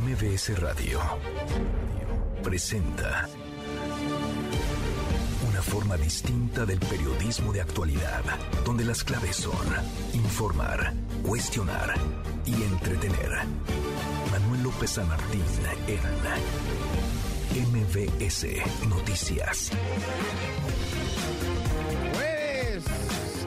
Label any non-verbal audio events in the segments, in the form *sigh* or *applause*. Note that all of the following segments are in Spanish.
MBS Radio presenta una forma distinta del periodismo de actualidad, donde las claves son informar, cuestionar y entretener. Manuel López San Martín en MBS Noticias. Jueves,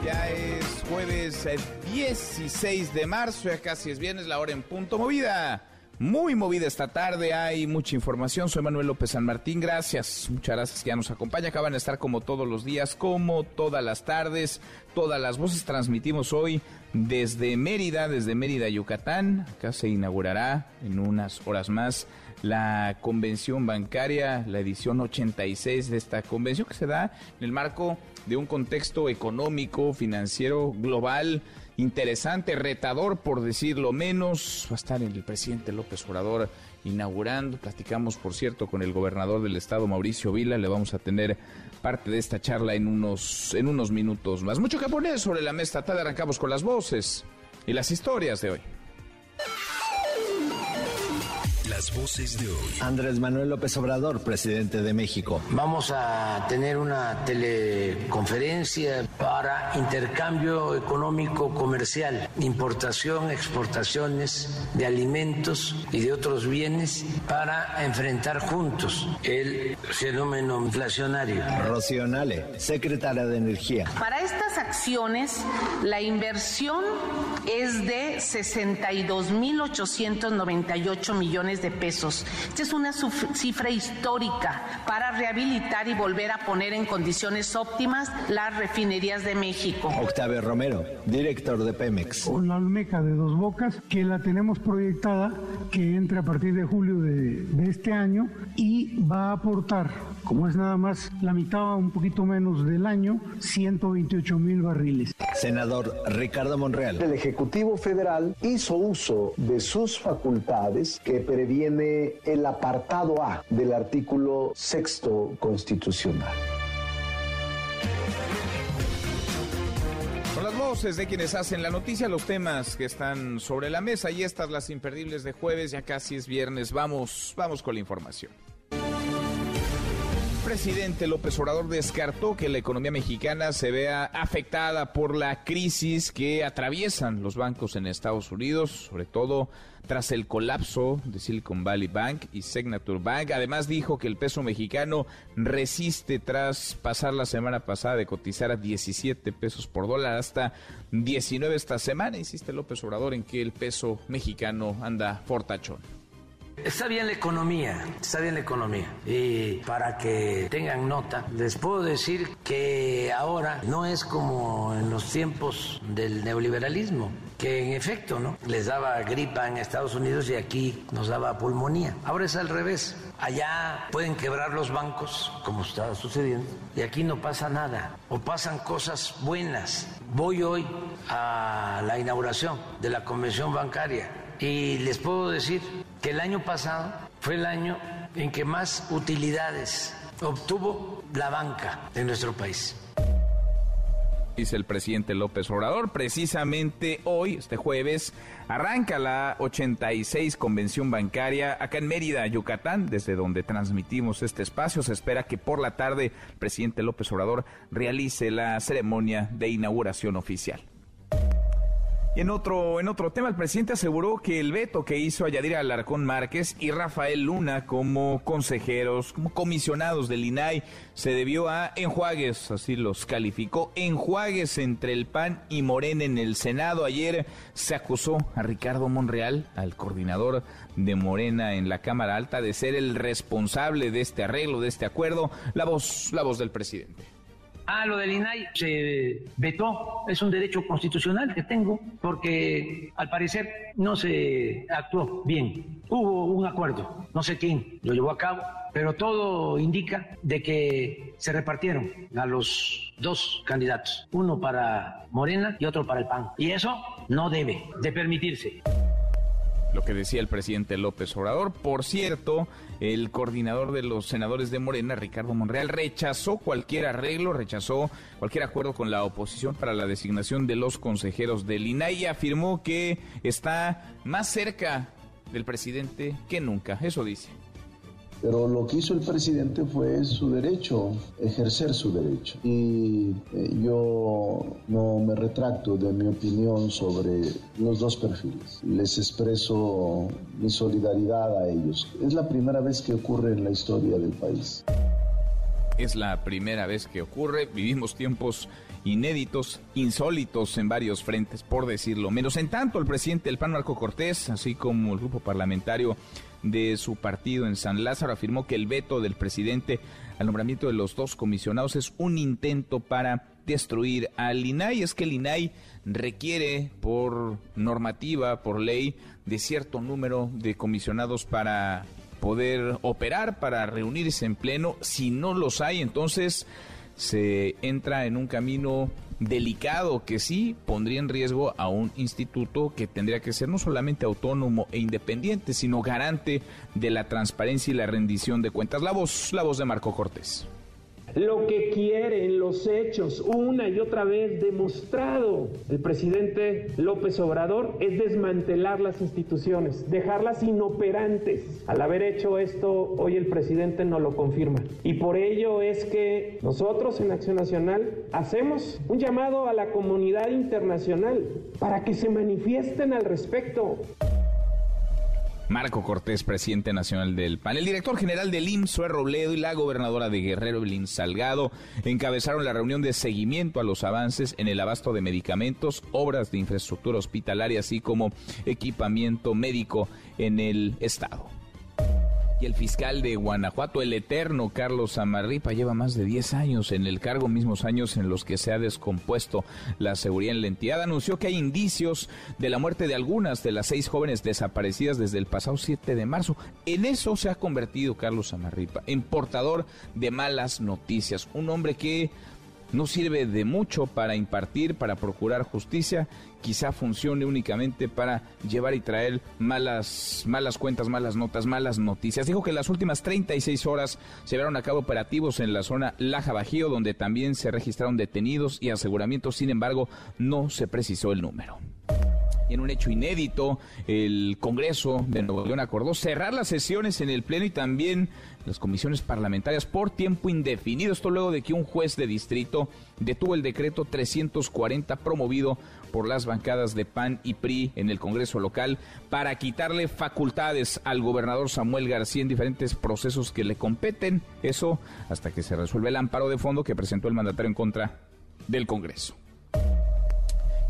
ya es jueves 16 de marzo, ya casi es viernes, la hora en punto movida. Muy movida esta tarde, hay mucha información. Soy Manuel López San Martín, gracias. Muchas gracias que ya nos acompaña. Acaban de estar como todos los días, como todas las tardes, todas las voces. Transmitimos hoy desde Mérida, desde Mérida, Yucatán. Acá se inaugurará en unas horas más la convención bancaria, la edición 86 de esta convención que se da en el marco de un contexto económico, financiero, global interesante, retador por decirlo menos. Va a estar el presidente López Obrador inaugurando. Platicamos, por cierto, con el gobernador del estado, Mauricio Vila. Le vamos a tener parte de esta charla en unos, en unos minutos más. Mucho que poner sobre la mesa. Tal arrancamos con las voces y las historias de hoy. Las voces de hoy. Andrés Manuel López Obrador, presidente de México. Vamos a tener una teleconferencia para intercambio económico comercial, importación, exportaciones de alimentos y de otros bienes para enfrentar juntos el fenómeno inflacionario. Rocío Nale, secretaria de Energía. Para estas acciones, la inversión es de 62.898 millones de pesos. Esta es una cifra histórica para rehabilitar y volver a poner en condiciones óptimas las refinerías de México. Octavio Romero, director de Pemex. Con la almeca de dos bocas, que la tenemos proyectada que entre a partir de julio de, de este año y va a aportar, como es nada más la mitad, un poquito menos del año, 128 mil barriles. Senador Ricardo Monreal. El Ejecutivo Federal hizo uso de sus facultades que previene el apartado A del artículo sexto constitucional. Con las voces de quienes hacen la noticia, los temas que están sobre la mesa y estas las imperdibles de jueves, ya casi es viernes. Vamos, vamos con la información presidente López Obrador descartó que la economía mexicana se vea afectada por la crisis que atraviesan los bancos en Estados Unidos, sobre todo tras el colapso de Silicon Valley Bank y Signature Bank. Además dijo que el peso mexicano resiste tras pasar la semana pasada de cotizar a 17 pesos por dólar hasta 19 esta semana. Insiste López Obrador en que el peso mexicano anda fortachón. Está bien la economía, está bien la economía. Y para que tengan nota, les puedo decir que ahora no es como en los tiempos del neoliberalismo, que en efecto no les daba gripa en Estados Unidos y aquí nos daba pulmonía. Ahora es al revés. Allá pueden quebrar los bancos, como está sucediendo, y aquí no pasa nada, o pasan cosas buenas. Voy hoy a la inauguración de la convención bancaria y les puedo decir que el año pasado fue el año en que más utilidades obtuvo la banca en nuestro país. Dice el presidente López Obrador, precisamente hoy, este jueves, arranca la 86 Convención Bancaria acá en Mérida, Yucatán, desde donde transmitimos este espacio. Se espera que por la tarde el presidente López Obrador realice la ceremonia de inauguración oficial. En otro, en otro tema, el presidente aseguró que el veto que hizo a Alarcón Márquez y Rafael Luna como consejeros, como comisionados del INAI, se debió a enjuagues, así los calificó, enjuagues entre el PAN y Morena en el Senado. Ayer se acusó a Ricardo Monreal, al coordinador de Morena en la Cámara Alta, de ser el responsable de este arreglo, de este acuerdo. La voz, la voz del presidente. Ah, lo del INAI se vetó, es un derecho constitucional que tengo, porque al parecer no se actuó bien. Hubo un acuerdo, no sé quién lo llevó a cabo, pero todo indica de que se repartieron a los dos candidatos, uno para Morena y otro para el PAN. Y eso no debe de permitirse lo que decía el presidente López Obrador. Por cierto, el coordinador de los senadores de Morena, Ricardo Monreal, rechazó cualquier arreglo, rechazó cualquier acuerdo con la oposición para la designación de los consejeros del INAI y afirmó que está más cerca del presidente que nunca. Eso dice. Pero lo que hizo el presidente fue su derecho, ejercer su derecho. Y eh, yo no me retracto de mi opinión sobre los dos perfiles. Les expreso mi solidaridad a ellos. Es la primera vez que ocurre en la historia del país. Es la primera vez que ocurre. Vivimos tiempos inéditos, insólitos en varios frentes, por decirlo menos. En tanto, el presidente del PAN, Marco Cortés, así como el grupo parlamentario de su partido en San Lázaro, afirmó que el veto del presidente al nombramiento de los dos comisionados es un intento para destruir al INAI. Es que el INAI requiere por normativa, por ley, de cierto número de comisionados para poder operar, para reunirse en pleno. Si no los hay, entonces se entra en un camino delicado que sí pondría en riesgo a un instituto que tendría que ser no solamente autónomo e independiente, sino garante de la transparencia y la rendición de cuentas. La voz, la voz de Marco Cortés. Lo que quiere en los hechos, una y otra vez demostrado el presidente López Obrador, es desmantelar las instituciones, dejarlas inoperantes. Al haber hecho esto, hoy el presidente no lo confirma. Y por ello es que nosotros en Acción Nacional hacemos un llamado a la comunidad internacional para que se manifiesten al respecto. Marco Cortés, presidente nacional del PAN. El director general del IMSS, Robledo, y la gobernadora de Guerrero, Evelyn Salgado, encabezaron la reunión de seguimiento a los avances en el abasto de medicamentos, obras de infraestructura hospitalaria, así como equipamiento médico en el estado. Y el fiscal de Guanajuato, el eterno Carlos Amarripa, lleva más de 10 años en el cargo, mismos años en los que se ha descompuesto la seguridad en la entidad. Anunció que hay indicios de la muerte de algunas de las seis jóvenes desaparecidas desde el pasado 7 de marzo. En eso se ha convertido Carlos Amarripa, en portador de malas noticias. Un hombre que no sirve de mucho para impartir, para procurar justicia, quizá funcione únicamente para llevar y traer malas, malas cuentas, malas notas, malas noticias. Dijo que en las últimas 36 horas se llevaron a cabo operativos en la zona Laja Bajío, donde también se registraron detenidos y aseguramientos, sin embargo, no se precisó el número. En un hecho inédito, el Congreso de Nuevo León acordó cerrar las sesiones en el Pleno y también las comisiones parlamentarias por tiempo indefinido. Esto luego de que un juez de distrito detuvo el decreto 340 promovido por las bancadas de PAN y PRI en el Congreso local para quitarle facultades al gobernador Samuel García en diferentes procesos que le competen. Eso hasta que se resuelve el amparo de fondo que presentó el mandatario en contra del Congreso.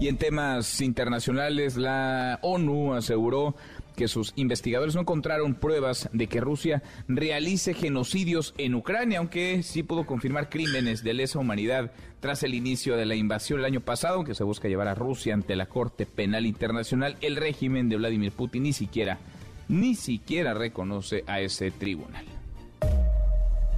Y en temas internacionales, la ONU aseguró que sus investigadores no encontraron pruebas de que Rusia realice genocidios en Ucrania, aunque sí pudo confirmar crímenes de lesa humanidad tras el inicio de la invasión el año pasado, aunque se busca llevar a Rusia ante la Corte Penal Internacional. El régimen de Vladimir Putin ni siquiera, ni siquiera reconoce a ese tribunal.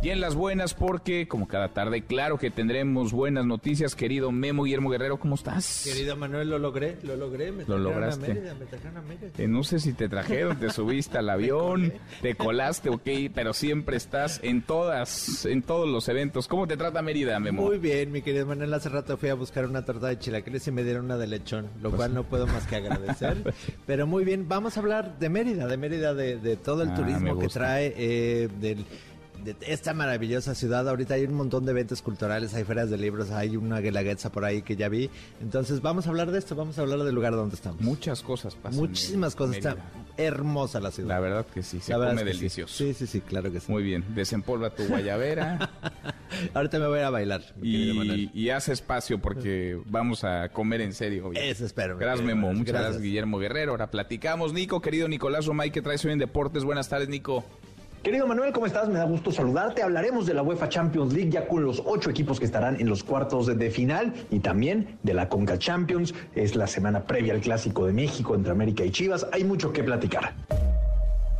Y en las buenas, porque como cada tarde, claro que tendremos buenas noticias, querido Memo Guillermo Guerrero, ¿cómo estás? Querido Manuel, lo logré, lo logré, me lo lograste. A Mérida, me trajeron a Mérida. Eh, no sé si te trajeron, te subiste al *laughs* avión, te colaste, ok, pero siempre estás en todas, en todos los eventos. ¿Cómo te trata Mérida, Memo? Muy bien, mi querido Manuel, hace rato fui a buscar una torta de chilaquiles y me dieron una de lechón, lo pues cual no puedo más que agradecer. *laughs* pero muy bien, vamos a hablar de Mérida, de Mérida, de, todo el ah, turismo que trae, eh, del de esta maravillosa ciudad. Ahorita hay un montón de eventos culturales, hay ferias de libros, hay una guelaguetza por ahí que ya vi. Entonces vamos a hablar de esto, vamos a hablar del lugar donde estamos. Muchas cosas pasan. Muchísimas cosas. Está hermosa la ciudad. La verdad que sí, se come delicioso. Sí. sí, sí, claro que sí. Muy bien, desempolva tu *laughs* guayabera. Ahorita me voy a, ir a bailar. Y, y haz espacio porque vamos a comer en serio. Eso espero. Gracias, Memo. Muchas gracias. Guillermo Guerrero. Ahora platicamos. Nico, querido Nicolás Romay, que traes hoy en Deportes. Buenas tardes, Nico. Querido Manuel, ¿cómo estás? Me da gusto saludarte. Hablaremos de la UEFA Champions League ya con los ocho equipos que estarán en los cuartos de final y también de la Conca Champions. Es la semana previa al Clásico de México entre América y Chivas. Hay mucho que platicar.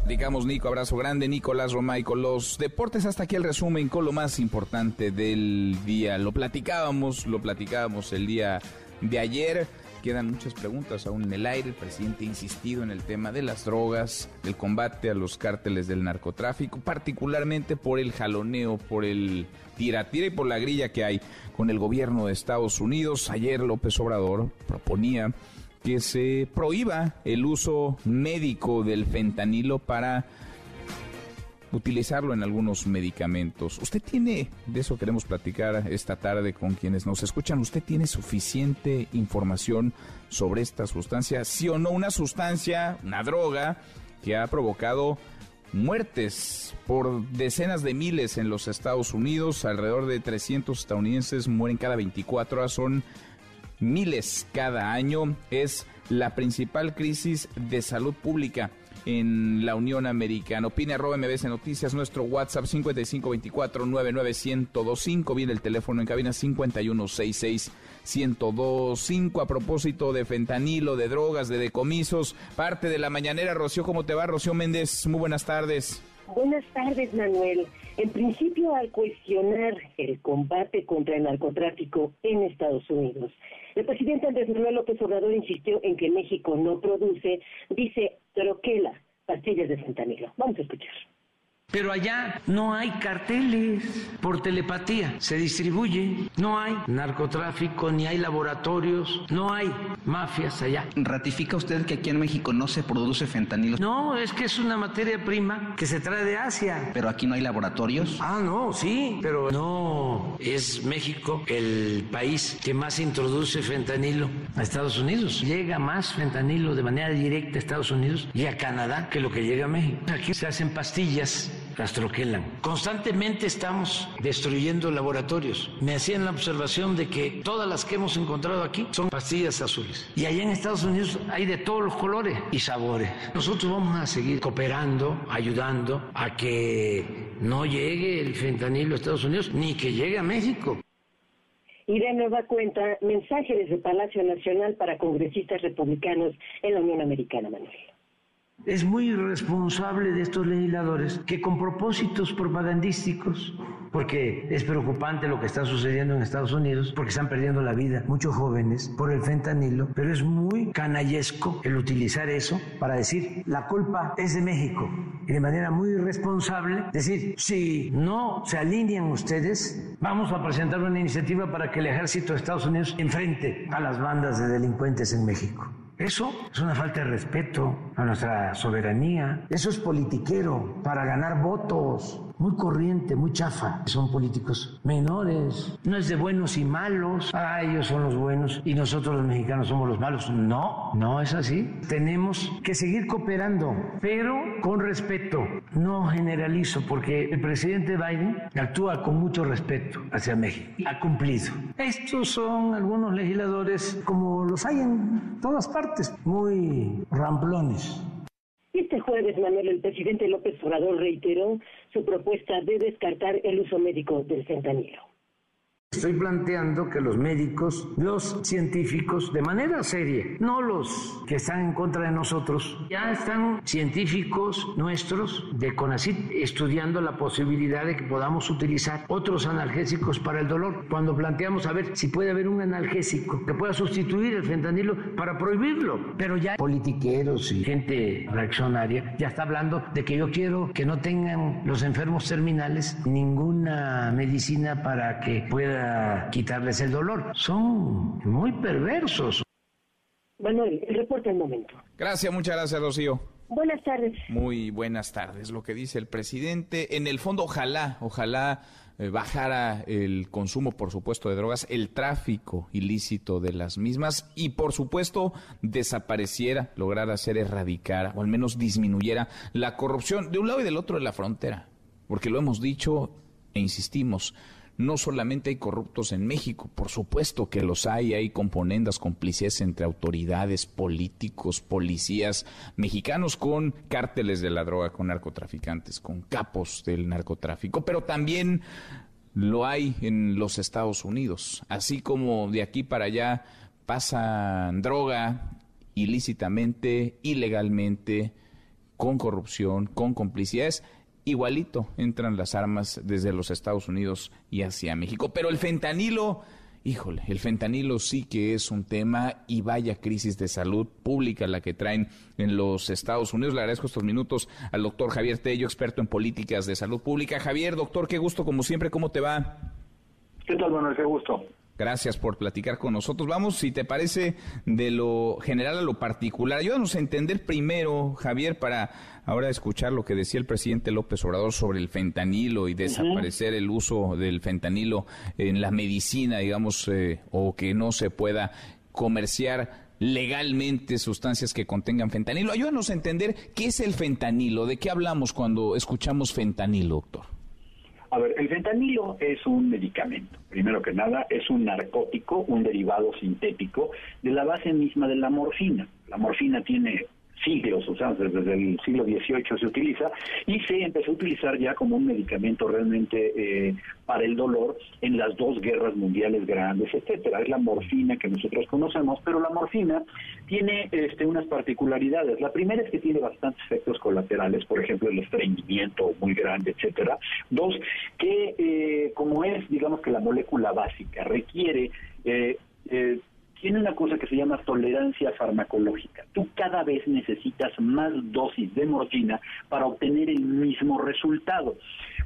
Digamos, Nico, abrazo grande, Nicolás Romay con los deportes. Hasta aquí el resumen con lo más importante del día. Lo platicábamos, lo platicábamos el día de ayer. Quedan muchas preguntas aún en el aire. El presidente ha insistido en el tema de las drogas, del combate a los cárteles del narcotráfico, particularmente por el jaloneo, por el tira-tira y por la grilla que hay con el gobierno de Estados Unidos. Ayer López Obrador proponía que se prohíba el uso médico del fentanilo para utilizarlo en algunos medicamentos. Usted tiene, de eso queremos platicar esta tarde con quienes nos escuchan, usted tiene suficiente información sobre esta sustancia, sí o no, una sustancia, una droga que ha provocado muertes por decenas de miles en los Estados Unidos, alrededor de 300 estadounidenses mueren cada 24 horas, son miles cada año, es la principal crisis de salud pública en la Unión Americana. Opine arroba MBS Noticias, nuestro WhatsApp 5524-99125, viene el teléfono en cabina 5166-1025. A propósito de fentanilo, de drogas, de decomisos, parte de la mañanera. Rocío, ¿cómo te va? Rocío Méndez, muy buenas tardes. Buenas tardes, Manuel. En principio, al cuestionar el combate contra el narcotráfico en Estados Unidos, el presidente Andrés Manuel López Obrador insistió en que México no produce, dice, troquela, pastillas de fentanilo. Vamos a escuchar. Pero allá no hay carteles por telepatía, se distribuye, no hay narcotráfico, ni hay laboratorios, no hay mafias allá. ¿Ratifica usted que aquí en México no se produce fentanilo? No, es que es una materia prima que se trae de Asia. ¿Pero aquí no hay laboratorios? Ah, no, sí, pero no es México el país que más introduce fentanilo a Estados Unidos. Llega más fentanilo de manera directa a Estados Unidos y a Canadá que lo que llega a México. Aquí se hacen pastillas las troquelan. Constantemente estamos destruyendo laboratorios. Me hacían la observación de que todas las que hemos encontrado aquí son pastillas azules. Y allá en Estados Unidos hay de todos los colores y sabores. Nosotros vamos a seguir cooperando, ayudando a que no llegue el fentanilo a Estados Unidos ni que llegue a México. Y de nueva cuenta, mensaje desde Palacio Nacional para congresistas republicanos en la Unión Americana, Manuel. Es muy irresponsable de estos legisladores que con propósitos propagandísticos, porque es preocupante lo que está sucediendo en Estados Unidos, porque están perdiendo la vida muchos jóvenes por el fentanilo, pero es muy canallesco el utilizar eso para decir la culpa es de México y de manera muy irresponsable decir si no se alinean ustedes, vamos a presentar una iniciativa para que el ejército de Estados Unidos enfrente a las bandas de delincuentes en México. Eso es una falta de respeto a nuestra soberanía. Eso es politiquero para ganar votos muy corriente, muy chafa. Son políticos menores. No es de buenos y malos. Ah, ellos son los buenos y nosotros los mexicanos somos los malos. No, no es así. Tenemos que seguir cooperando, pero con respeto. No generalizo porque el presidente Biden actúa con mucho respeto hacia México. Ha cumplido. Estos son algunos legisladores como los hay en todas partes, muy ramplones este jueves, Manuel, el presidente López Obrador reiteró su propuesta de descartar el uso médico del fentanilo. Estoy planteando que los médicos, los científicos, de manera seria, no los que están en contra de nosotros, ya están científicos nuestros de CONACIT estudiando la posibilidad de que podamos utilizar otros analgésicos para el dolor. Cuando planteamos a ver si puede haber un analgésico que pueda sustituir el fentanilo para prohibirlo, pero ya politiqueros y gente reaccionaria ya está hablando de que yo quiero que no tengan los enfermos terminales ninguna medicina para que pueda quitarles el dolor. Son muy perversos. Manuel, el reporte al momento. Gracias, muchas gracias, Rocío. Buenas tardes. Muy buenas tardes. Lo que dice el presidente, en el fondo, ojalá, ojalá eh, bajara el consumo, por supuesto, de drogas, el tráfico ilícito de las mismas y, por supuesto, desapareciera, lograra hacer erradicar o al menos disminuyera la corrupción de un lado y del otro de la frontera. Porque lo hemos dicho e insistimos, no solamente hay corruptos en México, por supuesto que los hay, hay componendas, complicidades entre autoridades, políticos, policías mexicanos con cárteles de la droga, con narcotraficantes, con capos del narcotráfico, pero también lo hay en los Estados Unidos, así como de aquí para allá pasan droga ilícitamente, ilegalmente, con corrupción, con complicidades igualito entran las armas desde los Estados Unidos y hacia México. Pero el fentanilo, híjole, el fentanilo sí que es un tema y vaya crisis de salud pública la que traen en los Estados Unidos. Le agradezco estos minutos al doctor Javier Tello, experto en políticas de salud pública. Javier, doctor, qué gusto como siempre, ¿cómo te va? ¿Qué tal, Manuel? Qué gusto. Gracias por platicar con nosotros. Vamos, si te parece, de lo general a lo particular. Ayúdanos a entender primero, Javier, para ahora escuchar lo que decía el presidente López Obrador sobre el fentanilo y desaparecer el uso del fentanilo en la medicina, digamos, eh, o que no se pueda comerciar legalmente sustancias que contengan fentanilo. Ayúdanos a entender qué es el fentanilo, de qué hablamos cuando escuchamos fentanilo, doctor. A ver, el fentanilo es un medicamento. Primero que nada, es un narcótico, un derivado sintético de la base misma de la morfina. La morfina tiene siglos, o sea, desde el siglo XVIII se utiliza y se empezó a utilizar ya como un medicamento realmente eh, para el dolor en las dos guerras mundiales grandes, etcétera. Es la morfina que nosotros conocemos, pero la morfina tiene este, unas particularidades. La primera es que tiene bastantes efectos colaterales, por ejemplo, el estreñimiento muy grande, etcétera. Dos, que eh, como es, digamos que la molécula básica requiere eh, eh tiene una cosa que se llama tolerancia farmacológica. Tú cada vez necesitas más dosis de morfina para obtener el mismo resultado.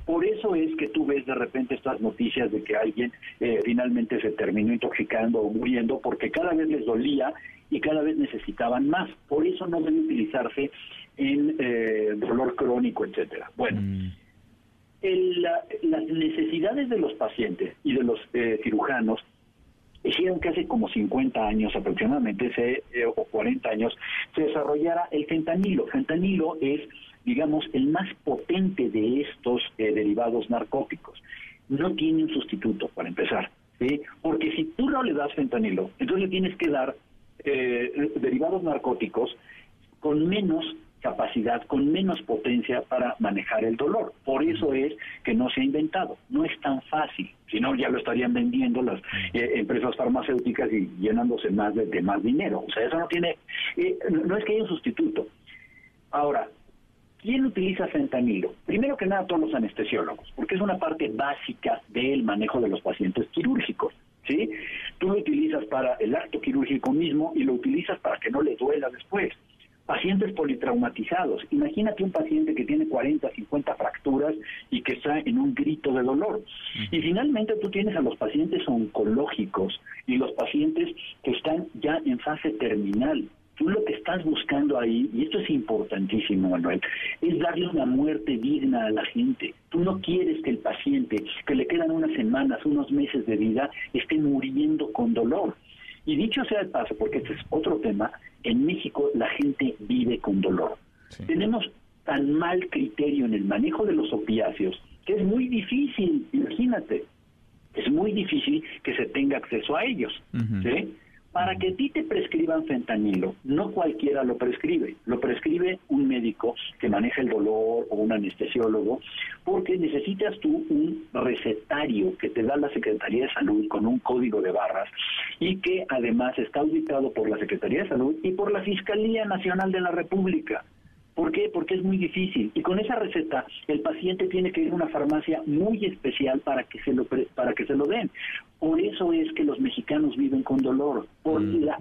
Por eso es que tú ves de repente estas noticias de que alguien eh, finalmente se terminó intoxicando o muriendo porque cada vez les dolía y cada vez necesitaban más. Por eso no debe utilizarse en eh, dolor crónico, etcétera. Bueno. Mm. las necesidades de los pacientes y de los eh, cirujanos hicieron que hace como 50 años aproximadamente, eh, o 40 años, se desarrollara el fentanilo. Fentanilo es, digamos, el más potente de estos eh, derivados narcóticos. No tiene un sustituto, para empezar. Porque si tú no le das fentanilo, entonces le tienes que dar eh, derivados narcóticos con menos capacidad, con menos potencia para manejar el dolor. Por eso es que no se ha inventado. No es tan fácil. Si no, ya lo estarían vendiendo las eh, empresas farmacéuticas y llenándose más de, más dinero. O sea, eso no tiene, eh, no es que haya un sustituto. Ahora, ¿Quién utiliza fentanilo? Primero que nada, todos los anestesiólogos, porque es una parte básica del manejo de los pacientes quirúrgicos. ¿sí? Tú lo utilizas para el acto quirúrgico mismo y lo utilizas para que no le duela después pacientes politraumatizados. Imagínate un paciente que tiene 40, 50 fracturas y que está en un grito de dolor. Y finalmente tú tienes a los pacientes oncológicos y los pacientes que están ya en fase terminal. Tú lo que estás buscando ahí, y esto es importantísimo, Manuel, es darle una muerte digna a la gente. Tú no quieres que el paciente, que le quedan unas semanas, unos meses de vida, esté muriendo con dolor. Y dicho sea el paso, porque este es otro tema, en México la gente vive con dolor. Tenemos tan mal criterio en el manejo de los opiáceos que es muy difícil, imagínate, es muy difícil que se tenga acceso a ellos. ¿sí? Para que a ti te prescriban fentanilo, no cualquiera lo prescribe, lo prescribe un médico que maneja el dolor o un anestesiólogo, porque necesitas tú un recetario que te da la Secretaría de Salud con un código de barras y que además está auditado por la Secretaría de Salud y por la Fiscalía Nacional de la República. ¿Por qué? Porque es muy difícil. Y con esa receta, el paciente tiene que ir a una farmacia muy especial para que se lo, para que se lo den. Por eso es que los mexicanos viven con dolor, por mm, la,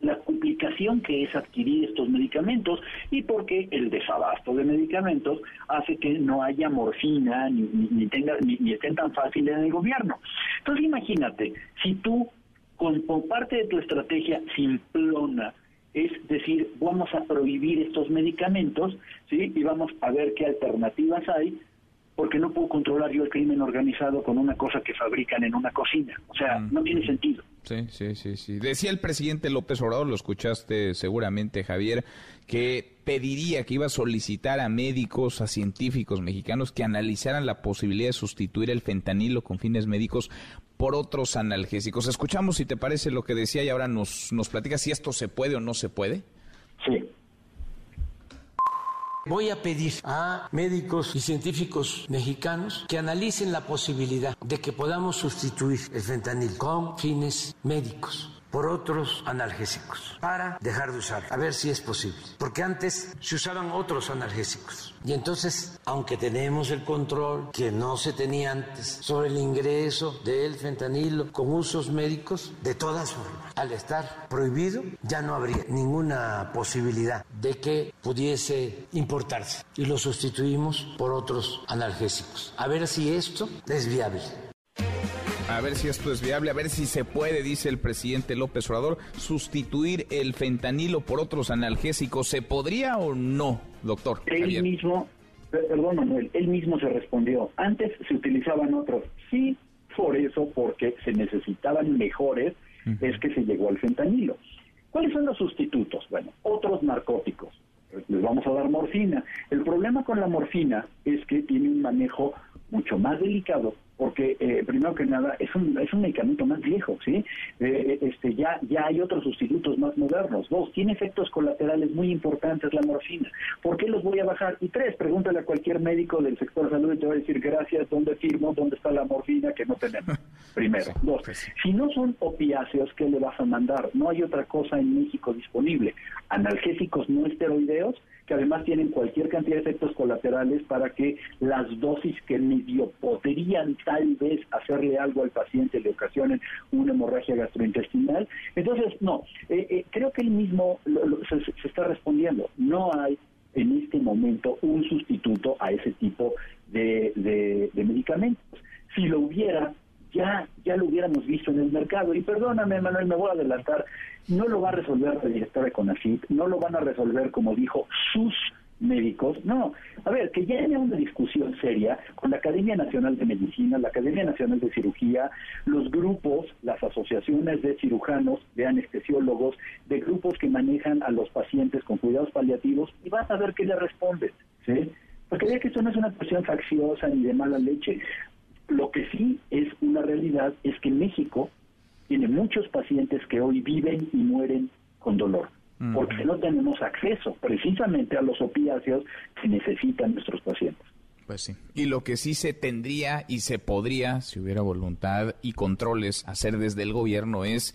la, complicación que es adquirir estos medicamentos y porque el desabasto de medicamentos hace que no haya morfina ni, ni, tenga, ni, ni estén tan fáciles en el gobierno. Entonces imagínate, si tú con, con parte de tu estrategia simplona es decir, vamos a prohibir estos medicamentos, ¿sí? Y vamos a ver qué alternativas hay, porque no puedo controlar yo el crimen organizado con una cosa que fabrican en una cocina. O sea, mm. no tiene sentido. Sí, sí, sí, sí. Decía el presidente López Obrador, lo escuchaste seguramente, Javier, que pediría, que iba a solicitar a médicos, a científicos mexicanos que analizaran la posibilidad de sustituir el fentanilo con fines médicos por otros analgésicos. Escuchamos si te parece lo que decía y ahora nos, nos platica si esto se puede o no se puede. Sí. Voy a pedir a médicos y científicos mexicanos que analicen la posibilidad de que podamos sustituir el fentanil con fines médicos por otros analgésicos para dejar de usar, a ver si es posible. Porque antes se usaban otros analgésicos. Y entonces, aunque tenemos el control que no se tenía antes sobre el ingreso del fentanilo con usos médicos, de todas formas, al estar prohibido, ya no habría ninguna posibilidad de que pudiese importarse. Y lo sustituimos por otros analgésicos. A ver si esto es viable. A ver si esto es viable, a ver si se puede, dice el presidente López Obrador, sustituir el fentanilo por otros analgésicos. ¿Se podría o no, doctor? Él mismo, perdón Manuel, él mismo se respondió. Antes se utilizaban otros. Sí, por eso, porque se necesitaban mejores, es que se llegó al fentanilo. ¿Cuáles son los sustitutos? Bueno, otros narcóticos. Les vamos a dar morfina. El problema con la morfina es que tiene un manejo mucho más delicado porque eh, primero que nada es un, es un medicamento más viejo, ¿sí? Eh, eh, este, ya, ya hay otros sustitutos más modernos. Dos, tiene efectos colaterales muy importantes la morfina. ¿Por qué los voy a bajar? Y tres, pregúntale a cualquier médico del sector salud y te va a decir gracias, ¿dónde firmo? ¿Dónde está la morfina que no tenemos? *laughs* Primero. Dos, pues si no son opiáceos, ¿qué le vas a mandar? No hay otra cosa en México disponible. Analgésicos no esteroideos, que además tienen cualquier cantidad de efectos colaterales para que las dosis que medio podrían tal vez hacerle algo al paciente le ocasionen una hemorragia gastrointestinal. Entonces, no, eh, eh, creo que él mismo se, está respondiendo. No hay en este momento un sustituto a ese tipo de medicamentos. Si lo hubiera, ya, ya lo hubiéramos visto en el mercado. Y perdóname, Manuel, me voy a adelantar, no lo va a resolver el director de CONACYT, no lo van a resolver, como dijo, sus médicos. No, a ver, que ya haya una discusión seria con la Academia Nacional de Medicina, la Academia Nacional de Cirugía, los grupos, las asociaciones de cirujanos, de anestesiólogos, de grupos que manejan a los pacientes con cuidados paliativos y vas a ver qué le responden, ¿sí? Porque ya que esto no es una cuestión facciosa ni de mala leche. Lo que sí es una realidad es que México tiene muchos pacientes que hoy viven y mueren con dolor, porque no tenemos acceso precisamente a los opiáceos que necesitan nuestros pacientes. Pues sí. Y lo que sí se tendría y se podría, si hubiera voluntad y controles, hacer desde el gobierno es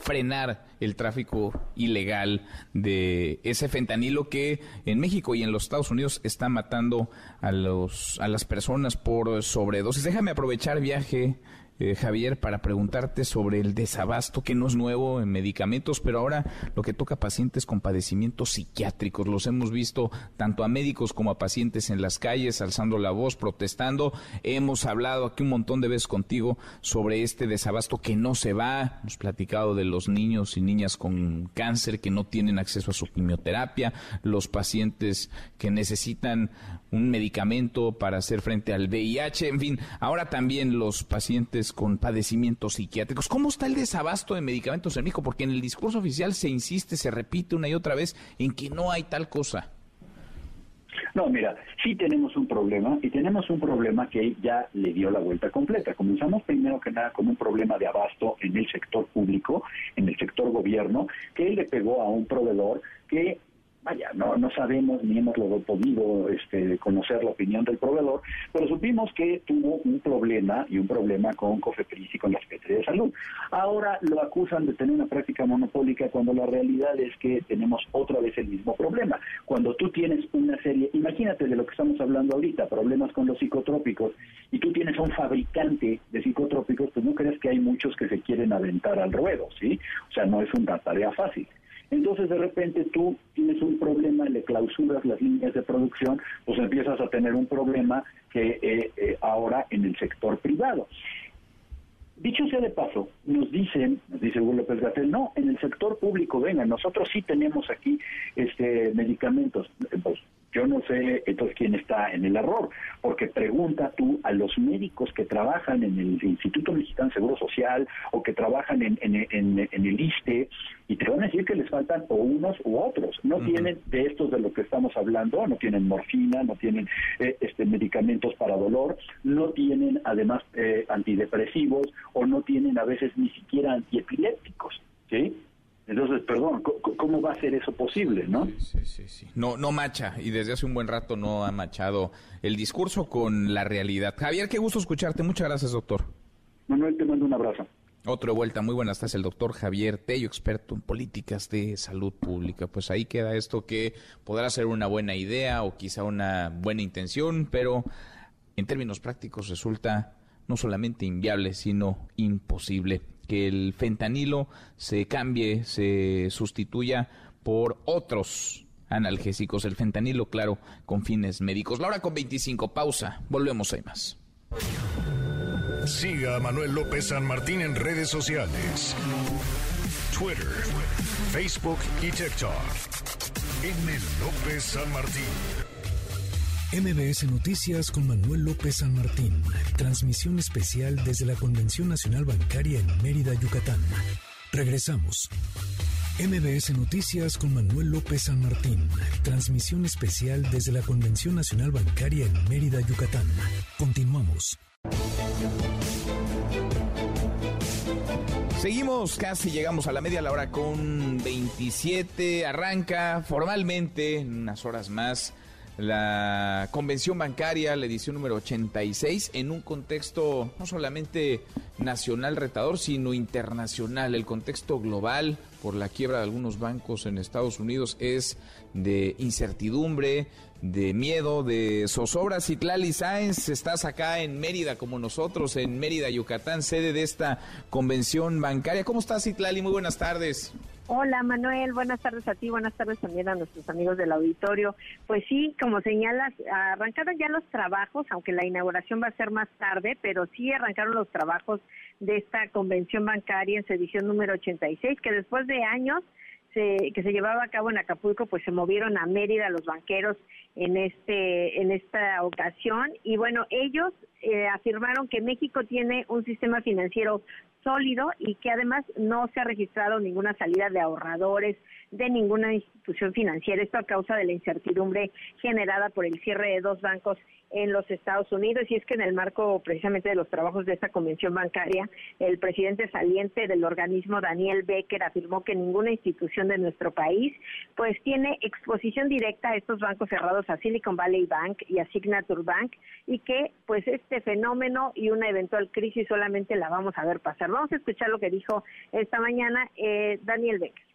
frenar el tráfico ilegal de ese fentanilo que en México y en los Estados Unidos está matando a los a las personas por sobredosis. Déjame aprovechar viaje eh, Javier, para preguntarte sobre el desabasto, que no es nuevo en medicamentos, pero ahora lo que toca a pacientes con padecimientos psiquiátricos. Los hemos visto tanto a médicos como a pacientes en las calles, alzando la voz, protestando. Hemos hablado aquí un montón de veces contigo sobre este desabasto que no se va. Hemos platicado de los niños y niñas con cáncer que no tienen acceso a su quimioterapia, los pacientes que necesitan un medicamento para hacer frente al VIH, en fin, ahora también los pacientes con padecimientos psiquiátricos. ¿Cómo está el desabasto de medicamentos en México? Porque en el discurso oficial se insiste, se repite una y otra vez en que no hay tal cosa. No, mira, sí tenemos un problema y tenemos un problema que ya le dio la vuelta completa. Comenzamos primero que nada con un problema de abasto en el sector público, en el sector gobierno, que le pegó a un proveedor que vaya, no, no sabemos ni hemos podido este, conocer la opinión del proveedor, pero supimos que tuvo un problema y un problema con Cofepris y con la Secretaría de Salud. Ahora lo acusan de tener una práctica monopólica cuando la realidad es que tenemos otra vez el mismo problema. Cuando tú tienes una serie, imagínate de lo que estamos hablando ahorita, problemas con los psicotrópicos, y tú tienes a un fabricante de psicotrópicos, pues no crees que hay muchos que se quieren aventar al ruedo, ¿sí? O sea, no es una tarea fácil. Entonces de repente tú tienes un problema, le clausuras las líneas de producción, pues empiezas a tener un problema que eh, eh, ahora en el sector privado. Dicho sea de paso, nos dicen, nos dice Hugo López Gatel, no, en el sector público, venga, nosotros sí tenemos aquí este medicamentos. Pues, yo no sé entonces quién está en el error, porque pregunta tú a los médicos que trabajan en el Instituto Mexicano de Seguro Social o que trabajan en, el ISTE y te van a decir que les faltan o unos u otros. No tienen de estos de lo que estamos hablando, no tienen morfina, no tienen eh, este medicamentos para dolor, no tienen además eh, antidepresivos o no tienen a veces ni siquiera antiepilépticos. ¿sí? Entonces, perdón, ¿cómo va a ser eso posible, no? Sí, sí, sí. No, no macha, y desde hace un buen rato no ha machado el discurso con la realidad. Javier, qué gusto escucharte. Muchas gracias, doctor. Manuel, te mando un abrazo. Otro de vuelta, muy buenas tardes, el doctor Javier Tello, experto en políticas de salud pública. Pues ahí queda esto que podrá ser una buena idea o quizá una buena intención, pero en términos prácticos resulta no solamente inviable, sino imposible que el fentanilo se cambie, se sustituya por otros analgésicos. El fentanilo, claro, con fines médicos. La hora con 25, pausa. Volvemos, hay más. Siga a Manuel López San Martín en redes sociales. Twitter, Facebook y TikTok. M. López San Martín. MBS Noticias con Manuel López San Martín. Transmisión especial desde la Convención Nacional Bancaria en Mérida, Yucatán. Regresamos. MBS Noticias con Manuel López San Martín. Transmisión especial desde la Convención Nacional Bancaria en Mérida, Yucatán. Continuamos. Seguimos, casi llegamos a la media la hora con 27. Arranca formalmente en unas horas más la convención bancaria, la edición número 86, en un contexto no solamente nacional retador, sino internacional. El contexto global por la quiebra de algunos bancos en Estados Unidos es de incertidumbre, de miedo, de zozobra. Citlali Sáenz, estás acá en Mérida como nosotros, en Mérida, Yucatán, sede de esta convención bancaria. ¿Cómo estás, Citlali? Muy buenas tardes. Hola Manuel, buenas tardes a ti, buenas tardes también a nuestros amigos del auditorio. Pues sí, como señalas, arrancaron ya los trabajos, aunque la inauguración va a ser más tarde, pero sí arrancaron los trabajos de esta convención bancaria en su edición número 86, que después de años se, que se llevaba a cabo en Acapulco, pues se movieron a Mérida los banqueros en este en esta ocasión y bueno ellos eh, afirmaron que México tiene un sistema financiero sólido y que además no se ha registrado ninguna salida de ahorradores de ninguna institución financiera. Esto a causa de la incertidumbre generada por el cierre de dos bancos en los Estados Unidos y es que en el marco precisamente de los trabajos de esta convención bancaria, el presidente saliente del organismo, Daniel Becker, afirmó que ninguna institución de nuestro país pues tiene exposición directa a estos bancos cerrados a Silicon Valley Bank y a Signature Bank y que pues este fenómeno y una eventual crisis solamente la vamos a ver pasar. Vamos a escuchar lo que dijo esta mañana eh, Daniel Becker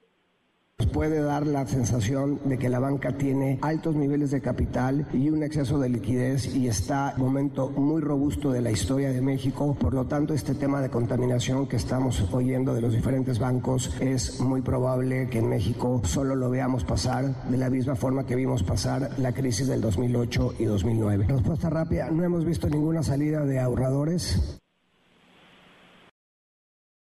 puede dar la sensación de que la banca tiene altos niveles de capital y un exceso de liquidez y está en un momento muy robusto de la historia de México. Por lo tanto, este tema de contaminación que estamos oyendo de los diferentes bancos es muy probable que en México solo lo veamos pasar de la misma forma que vimos pasar la crisis del 2008 y 2009. Respuesta rápida, no hemos visto ninguna salida de ahorradores.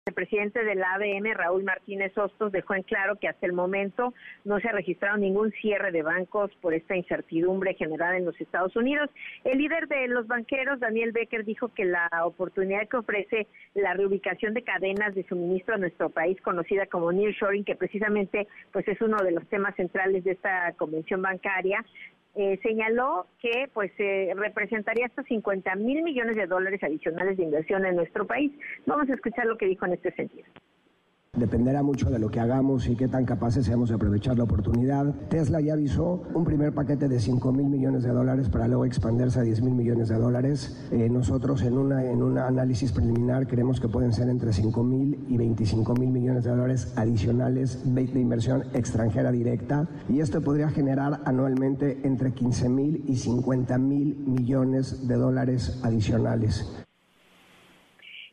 El presidente de la ABM, Raúl Martínez Hostos, dejó en claro que hasta el momento no se ha registrado ningún cierre de bancos por esta incertidumbre generada en los Estados Unidos. El líder de los banqueros, Daniel Becker, dijo que la oportunidad que ofrece la reubicación de cadenas de suministro a nuestro país, conocida como nearshoring, que precisamente pues es uno de los temas centrales de esta convención bancaria, eh, señaló que pues eh, representaría hasta 50 mil millones de dólares adicionales de inversión en nuestro país. Vamos a escuchar lo que dijo en este sentido. Dependerá mucho de lo que hagamos y qué tan capaces seamos de aprovechar la oportunidad. Tesla ya avisó un primer paquete de 5 mil millones de dólares para luego expandirse a 10 mil millones de dólares. Eh, nosotros en, una, en un análisis preliminar creemos que pueden ser entre 5 mil y 25 mil millones de dólares adicionales de, inversión extranjera directa y esto podría generar anualmente entre 15 mil y 50 mil millones de dólares adicionales.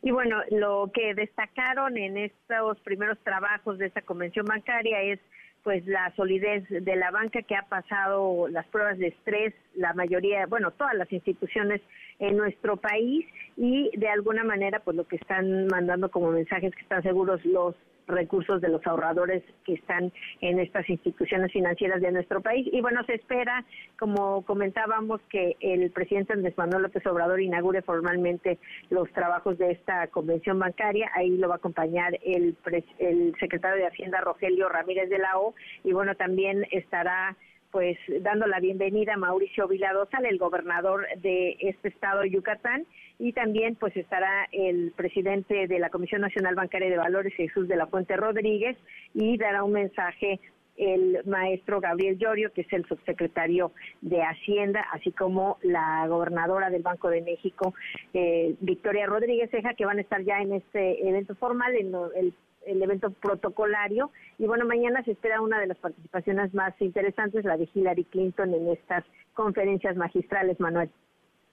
Y bueno, lo que destacaron en estos primeros trabajos de esta convención bancaria es pues la solidez de la banca que ha pasado las pruebas de estrés, la mayoría, bueno, todas las instituciones en nuestro país y de alguna manera pues lo que están mandando como mensajes que están seguros los recursos de los ahorradores que están en estas instituciones financieras de nuestro país. Y bueno, se espera, como comentábamos, que el presidente Andrés Manuel López Obrador inaugure formalmente los trabajos de esta convención bancaria. Ahí lo va a acompañar el, el secretario de Hacienda, Rogelio Ramírez de la O, y bueno, también estará pues dando la bienvenida a Mauricio Viladosal, el gobernador de este estado Yucatán, y también pues estará el presidente de la Comisión Nacional Bancaria de Valores, Jesús de la Fuente Rodríguez, y dará un mensaje el maestro Gabriel Llorio, que es el subsecretario de Hacienda, así como la gobernadora del Banco de México, eh, Victoria Rodríguez Ceja, que van a estar ya en este evento formal, en el el evento protocolario. Y bueno, mañana se espera una de las participaciones más interesantes, la de Hillary Clinton en estas conferencias magistrales, Manuel.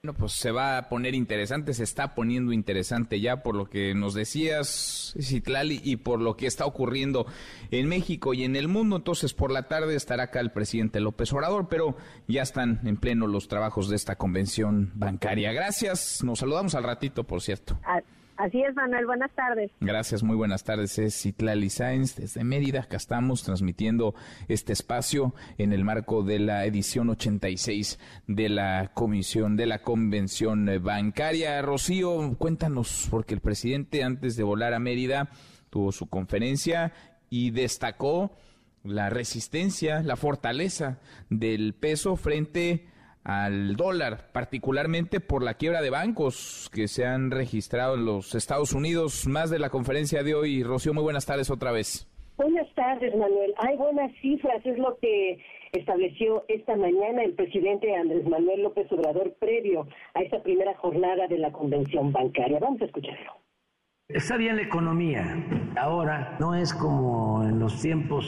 Bueno, pues se va a poner interesante, se está poniendo interesante ya por lo que nos decías, Citlali, y por lo que está ocurriendo en México y en el mundo. Entonces, por la tarde estará acá el presidente López Obrador, pero ya están en pleno los trabajos de esta convención bancaria. Gracias, nos saludamos al ratito, por cierto. Así es, Manuel. Buenas tardes. Gracias, muy buenas tardes. Es Citlali Sáenz desde Mérida. Acá estamos transmitiendo este espacio en el marco de la edición 86 de la Comisión de la Convención Bancaria. Rocío, cuéntanos, porque el presidente antes de volar a Mérida tuvo su conferencia y destacó la resistencia, la fortaleza del peso frente a al dólar, particularmente por la quiebra de bancos que se han registrado en los Estados Unidos. Más de la conferencia de hoy. Rocío, muy buenas tardes otra vez. Buenas tardes, Manuel. Hay buenas cifras, es lo que estableció esta mañana el presidente Andrés Manuel López Obrador previo a esta primera jornada de la convención bancaria. Vamos a escucharlo. Está bien la economía. Ahora no es como en los tiempos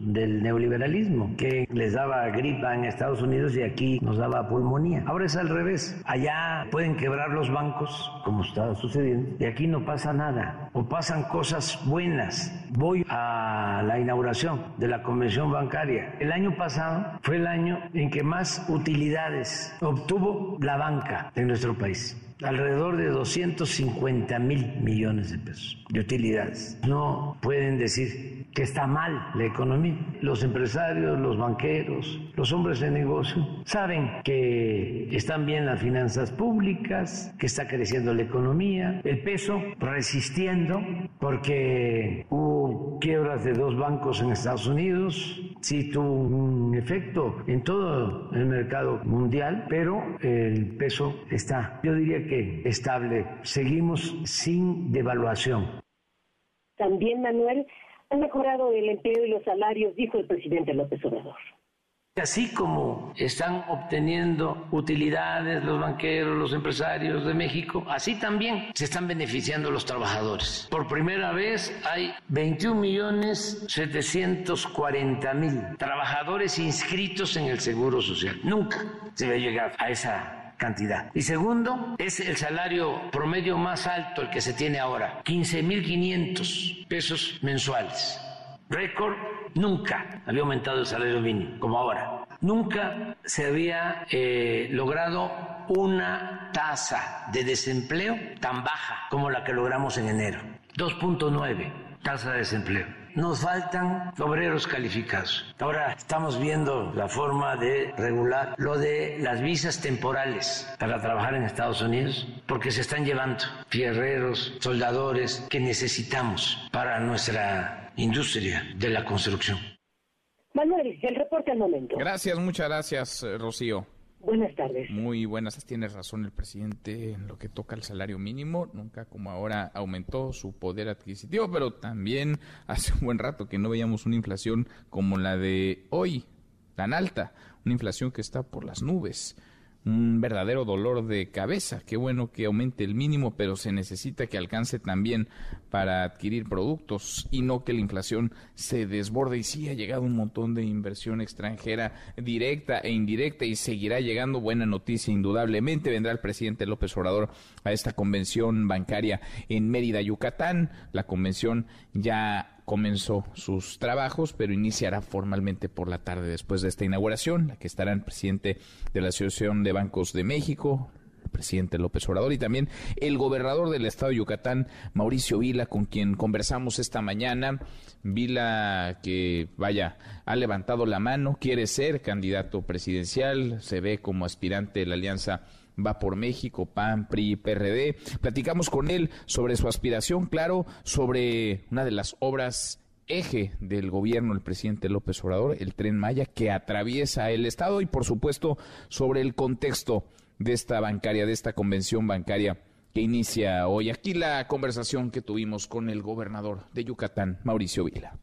del neoliberalismo, que les daba gripa en Estados Unidos y aquí nos daba pulmonía. Ahora es al revés. Allá pueden quebrar los bancos, como está sucediendo, y aquí no pasa nada, o pasan cosas buenas. Voy a la inauguración de la convención bancaria. El año pasado fue el año en que más utilidades obtuvo la banca en nuestro país alrededor de 250 mil millones de pesos de utilidades. No pueden decir que está mal la economía. Los empresarios, los banqueros, los hombres de negocio saben que están bien las finanzas públicas, que está creciendo la economía, el peso resistiendo porque hubo quiebras de dos bancos en Estados Unidos, sí tuvo un efecto en todo el mercado mundial, pero el peso está, yo diría que estable. Seguimos sin devaluación. También, Manuel, han mejorado el empleo y los salarios, dijo el presidente López Obrador. Así como están obteniendo utilidades los banqueros, los empresarios de México, así también se están beneficiando los trabajadores. Por primera vez hay 21 millones 740 mil trabajadores inscritos en el Seguro Social. Nunca se va a llegar a esa cantidad. Y segundo, es el salario promedio más alto el que se tiene ahora, 15.500 pesos mensuales. Récord, nunca había aumentado el salario mínimo como ahora. Nunca se había eh, logrado una tasa de desempleo tan baja como la que logramos en enero. 2.9 tasa de desempleo nos faltan obreros calificados. Ahora estamos viendo la forma de regular lo de las visas temporales para trabajar en Estados Unidos, porque se están llevando fierreros, soldadores que necesitamos para nuestra industria de la construcción. Manuel, el reporte al momento. Gracias, muchas gracias, Rocío. Buenas tardes. Muy buenas, tienes razón el presidente en lo que toca el salario mínimo. Nunca como ahora aumentó su poder adquisitivo, pero también *laughs* hace un buen rato que no veíamos una inflación como la de hoy, tan alta, una inflación que está por las nubes un verdadero dolor de cabeza. Qué bueno que aumente el mínimo, pero se necesita que alcance también para adquirir productos y no que la inflación se desborde. Y sí ha llegado un montón de inversión extranjera directa e indirecta y seguirá llegando. Buena noticia, indudablemente. Vendrá el presidente López Obrador a esta convención bancaria en Mérida, Yucatán. La convención ya comenzó sus trabajos, pero iniciará formalmente por la tarde después de esta inauguración, la que estará el presidente de la Asociación de Bancos de México, el presidente López Obrador y también el gobernador del estado de Yucatán, Mauricio Vila, con quien conversamos esta mañana. Vila que, vaya, ha levantado la mano, quiere ser candidato presidencial, se ve como aspirante de la Alianza va por México, PAN, PRI, PRD. Platicamos con él sobre su aspiración, claro, sobre una de las obras eje del gobierno del presidente López Obrador, el tren Maya, que atraviesa el Estado y, por supuesto, sobre el contexto de esta bancaria, de esta convención bancaria que inicia hoy. Aquí la conversación que tuvimos con el gobernador de Yucatán, Mauricio Vila.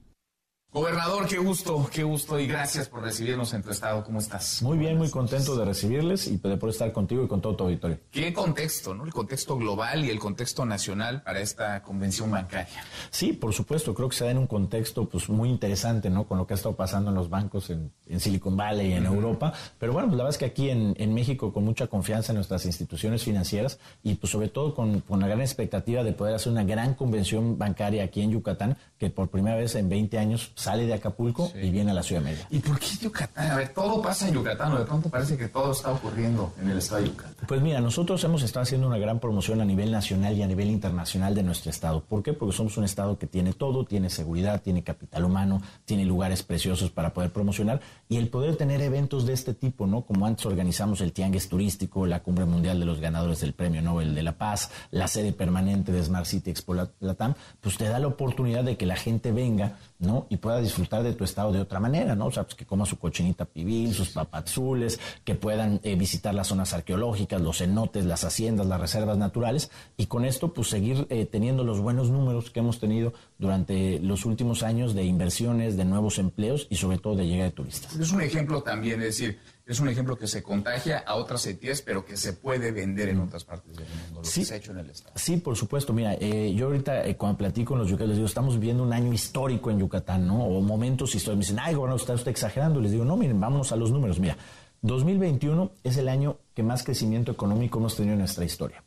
Gobernador, qué gusto, qué gusto y gracias por recibirnos en tu estado. ¿Cómo estás? Muy bien, muy contento de recibirles y de poder estar contigo y con todo tu auditorio. ¿Qué contexto, no? El contexto global y el contexto nacional para esta convención bancaria. Sí, por supuesto, creo que se da en un contexto pues muy interesante, ¿no? Con lo que ha estado pasando en los bancos en, Silicon Valley y en Europa. Pero bueno, pues la verdad es que aquí en, México con mucha confianza en nuestras instituciones financieras y pues sobre todo con, con la gran expectativa de poder hacer una gran convención bancaria aquí en Yucatán, que por primera vez en 20 años sale de Acapulco y viene a la Ciudad de Mérida. ¿Y por qué Yucatán? A ver, todo pasa en Yucatán, o de pronto parece que todo está ocurriendo en el estado de Yucatán. Pues mira, nosotros hemos estado haciendo una gran promoción a nivel nacional y a nivel internacional de nuestro estado. ¿Por qué? Porque somos un estado que tiene todo, tiene seguridad, tiene capital humano, tiene lugares preciosos para poder promocionar y el poder tener eventos de este tipo, ¿no? Como antes organizamos el Tianguis Turístico, la Cumbre Mundial de los Ganadores del Premio Nobel de la Paz, la sede permanente de Smart City Expo Latam, pues te da la oportunidad de que la gente venga ¿no? Y pueda disfrutar de tu estado de otra manera, ¿no? O sea, pues que coma su cochinita pibil, sus papazules, que puedan eh, visitar las zonas arqueológicas, los cenotes, las haciendas, las reservas naturales, y con esto, pues seguir eh, teniendo los buenos números que hemos tenido durante los últimos años de inversiones, de nuevos empleos y sobre todo de llegada de turistas. Es un ejemplo también, es decir, es un ejemplo que se contagia a otras entidades, pero que se puede vender en otras partes del mundo, lo sí, que se ha hecho en el Estado. Sí, por supuesto. Mira, eh, yo ahorita eh, cuando platico con los yucatecos, les digo, estamos viviendo un año histórico en Yucatán, ¿no? O momentos históricos. Me dicen, ay, gobernador, está usted exagerando. Les digo, no, miren, vámonos a los números. Mira, 2021 es el año que más crecimiento económico hemos tenido en nuestra historia.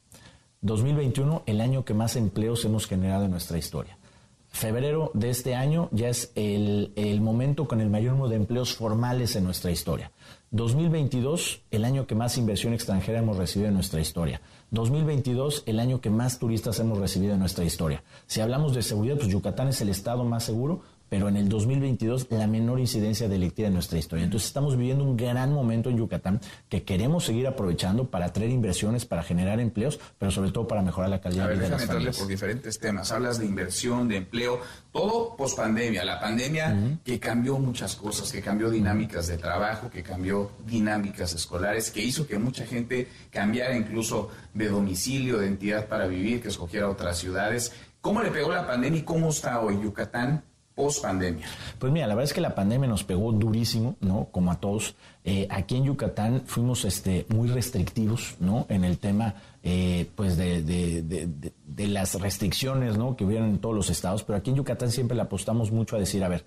2021, el año que más empleos hemos generado en nuestra historia. Febrero de este año ya es el, el momento con el mayor número de empleos formales en nuestra historia. 2022, el año que más inversión extranjera hemos recibido en nuestra historia. 2022, el año que más turistas hemos recibido en nuestra historia. Si hablamos de seguridad, pues Yucatán es el estado más seguro, pero en el 2022 la menor incidencia delictiva en nuestra historia. Entonces estamos viviendo un gran momento en Yucatán que queremos seguir aprovechando para atraer inversiones, para generar empleos, pero sobre todo para mejorar la calidad de vida de las familias. por diferentes temas. Hablas de inversión, de empleo, todo post pandemia. La pandemia que cambió muchas cosas, que cambió dinámicas de trabajo, que cambió dinámicas escolares, que hizo que mucha gente cambiara incluso de domicilio, de entidad para vivir, que escogiera otras ciudades. ¿Cómo le pegó la pandemia y cómo está hoy Yucatán post pandemia? Pues mira, la verdad es que la pandemia nos pegó durísimo, ¿no? Como a todos. Eh, aquí en Yucatán fuimos este, muy restrictivos, ¿no? En el tema, eh, pues, de, de, las restricciones, ¿no? Que hubieron en todos los estados, pero aquí en Yucatán siempre le apostamos mucho a decir, a ver,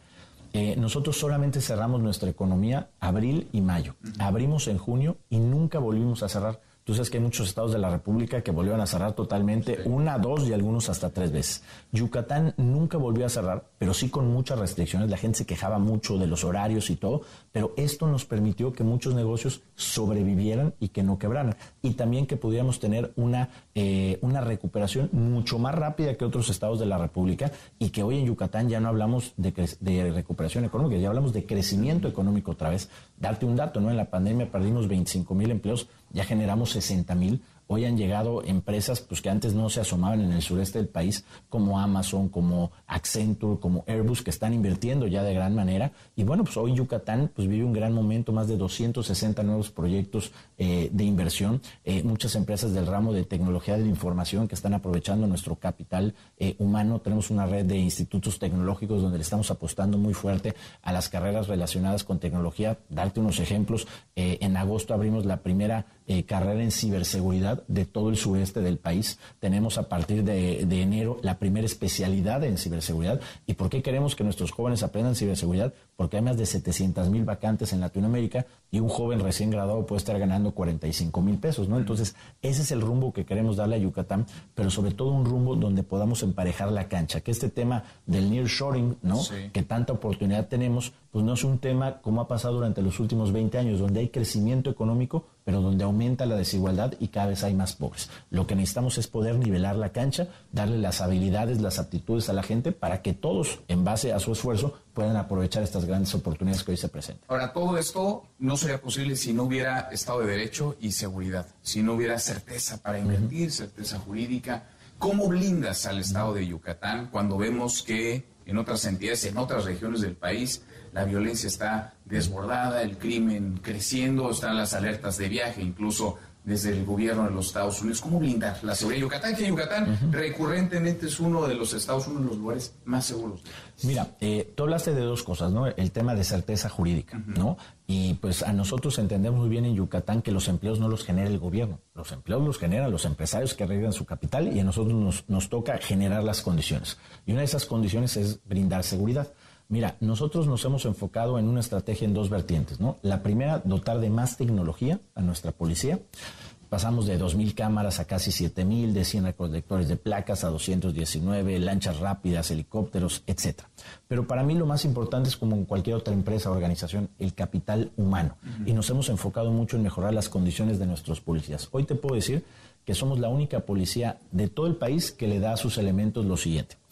eh, nosotros solamente cerramos nuestra economía abril y mayo. Abrimos en junio y nunca volvimos a cerrar Tú sabes que hay muchos estados de la República que volvieron a cerrar totalmente, una, dos y algunos hasta tres veces. Yucatán nunca volvió a cerrar, pero sí con muchas restricciones. La gente se quejaba mucho de los horarios y todo, pero esto nos permitió que muchos negocios sobrevivieran y que no quebraran. Y también que pudiéramos tener una, eh, una recuperación mucho más rápida que otros estados de la República y que hoy en Yucatán ya no hablamos de, de recuperación económica, ya hablamos de crecimiento económico otra vez. Darte un dato, ¿no? En la pandemia perdimos 25 mil empleos ya generamos 60 mil Hoy han llegado empresas pues, que antes no se asomaban en el sureste del país, como Amazon, como Accenture, como Airbus, que están invirtiendo ya de gran manera. Y bueno, pues hoy Yucatán pues, vive un gran momento, más de 260 nuevos proyectos eh, de inversión, eh, muchas empresas del ramo de tecnología de la información que están aprovechando nuestro capital eh, humano. Tenemos una red de institutos tecnológicos donde le estamos apostando muy fuerte a las carreras relacionadas con tecnología. Darte unos ejemplos, en agosto abrimos la primera carrera en ciberseguridad de todo el sureste del país. Tenemos a partir de, enero la primera especialidad en ciberseguridad. ¿Y por qué queremos que nuestros jóvenes aprendan ciberseguridad? Porque hay más de 700 mil vacantes en Latinoamérica y un joven recién graduado puede estar ganando 45 mil pesos, ¿no? Entonces, ese es el rumbo que queremos darle a Yucatán, pero sobre todo un rumbo donde podamos emparejar la cancha, que este tema del nearshoring, ¿no? Que tanta oportunidad tenemos, pues no es un tema como ha pasado durante los últimos 20 años, donde hay crecimiento económico, pero donde aumenta la desigualdad y cada vez hay más pobres. Lo que necesitamos es poder nivelar la cancha, darle las habilidades, las aptitudes a la gente para que todos, en base a su esfuerzo, puedan aprovechar estas grandes oportunidades que hoy se presentan. Ahora, todo esto no sería posible si no hubiera Estado de Derecho y seguridad, si no hubiera certeza para invertir, certeza jurídica. ¿Cómo blindas al Estado de Yucatán cuando vemos que en otras entidades, en otras regiones del país, la violencia está desbordada, el crimen creciendo, están las alertas de viaje, incluso desde el gobierno de los Estados Unidos. ¿Cómo blindar la seguridad Yucatán? Que Yucatán recurrentemente es uno de los estados, uno de los lugares más seguros. Mira, eh, tú hablaste de dos cosas, ¿no? El tema de certeza jurídica, ¿no? Y pues a nosotros entendemos muy bien en Yucatán que los empleos no los genera el gobierno. Los empleos los generan los empresarios que arriesgan su capital y a nosotros nos, nos toca generar las condiciones. Y una de esas condiciones es brindar seguridad. Mira, nosotros nos hemos enfocado en una estrategia en dos vertientes, ¿no? La primera, dotar de más tecnología a nuestra policía. Pasamos de 2.000 cámaras a casi 7.000, de 100 recolectores de placas a 219, lanchas rápidas, helicópteros, etc. Pero para mí lo más importante es como en cualquier otra empresa o organización, el capital humano. Y nos hemos enfocado mucho en mejorar las condiciones de nuestros policías. Hoy te puedo decir que somos la única policía de todo el país que le da a sus elementos lo siguiente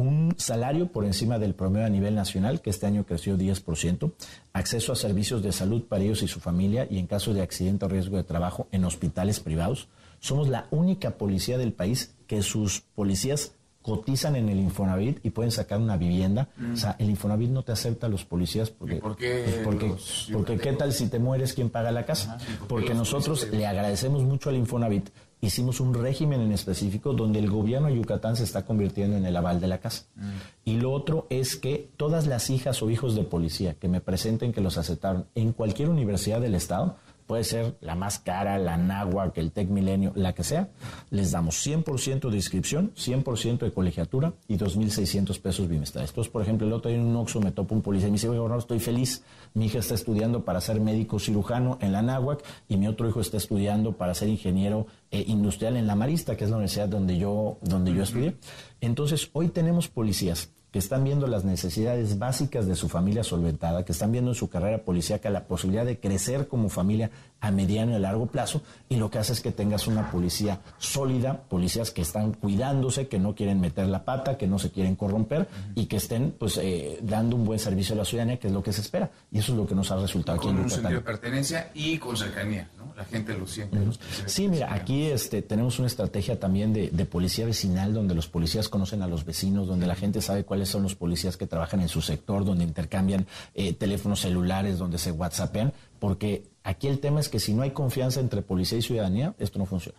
un salario por encima del promedio a nivel nacional, que este año creció 10%, acceso a servicios de salud para ellos y su familia y en caso de accidente o riesgo de trabajo en hospitales privados. Somos la única policía del país que sus policías cotizan en el Infonavit y pueden sacar una vivienda. O sea, el Infonavit no te acepta a los policías porque, ¿Por qué pues porque, porque qué tal si te mueres, ¿quién paga la casa? porque nosotros le agradecemos mucho al Infonavit hicimos un régimen en específico donde el gobierno de Yucatán se está convirtiendo en el aval de la casa. Y lo otro es que todas las hijas o hijos de policía que me presenten que los aceptaron en cualquier universidad del Estado, puede ser la más cara, la Náhuac, el Tec Milenio, la que sea, les damos 100% de inscripción, 100% de colegiatura y 2.600 pesos bimestrales. Entonces, por ejemplo, el otro día en un Oxxo me topo un policía y me dice, oye, gobernador, estoy feliz, mi hija está estudiando para ser médico cirujano en la Náhuac y mi otro hijo está estudiando para ser ingeniero eh, industrial en la Marista, que es la universidad donde yo, donde yo estudié. Entonces, hoy tenemos policías que están viendo las necesidades básicas de su familia solventada, que están viendo en su carrera policíaca la posibilidad de crecer como familia a mediano y a largo plazo, y lo que hace es que tengas una policía sólida, policías que están cuidándose, que no quieren meter la pata, que no se quieren corromper y que estén pues eh, dando un buen servicio a la ciudadanía, que es lo que se espera. Y eso es lo que nos ha resultado aquí en Yucatán. Con un sentido de pertenencia y con cercanía, ¿no? La gente lo siente. Sí, mira, aquí este, tenemos una estrategia también de, de policía vecinal, donde los policías conocen a los vecinos, donde la gente sabe cuáles son los policías que trabajan en su sector, donde intercambian eh, teléfonos celulares, donde se whatsappean, porque aquí el tema es que si no hay confianza entre policía y ciudadanía, esto no funciona.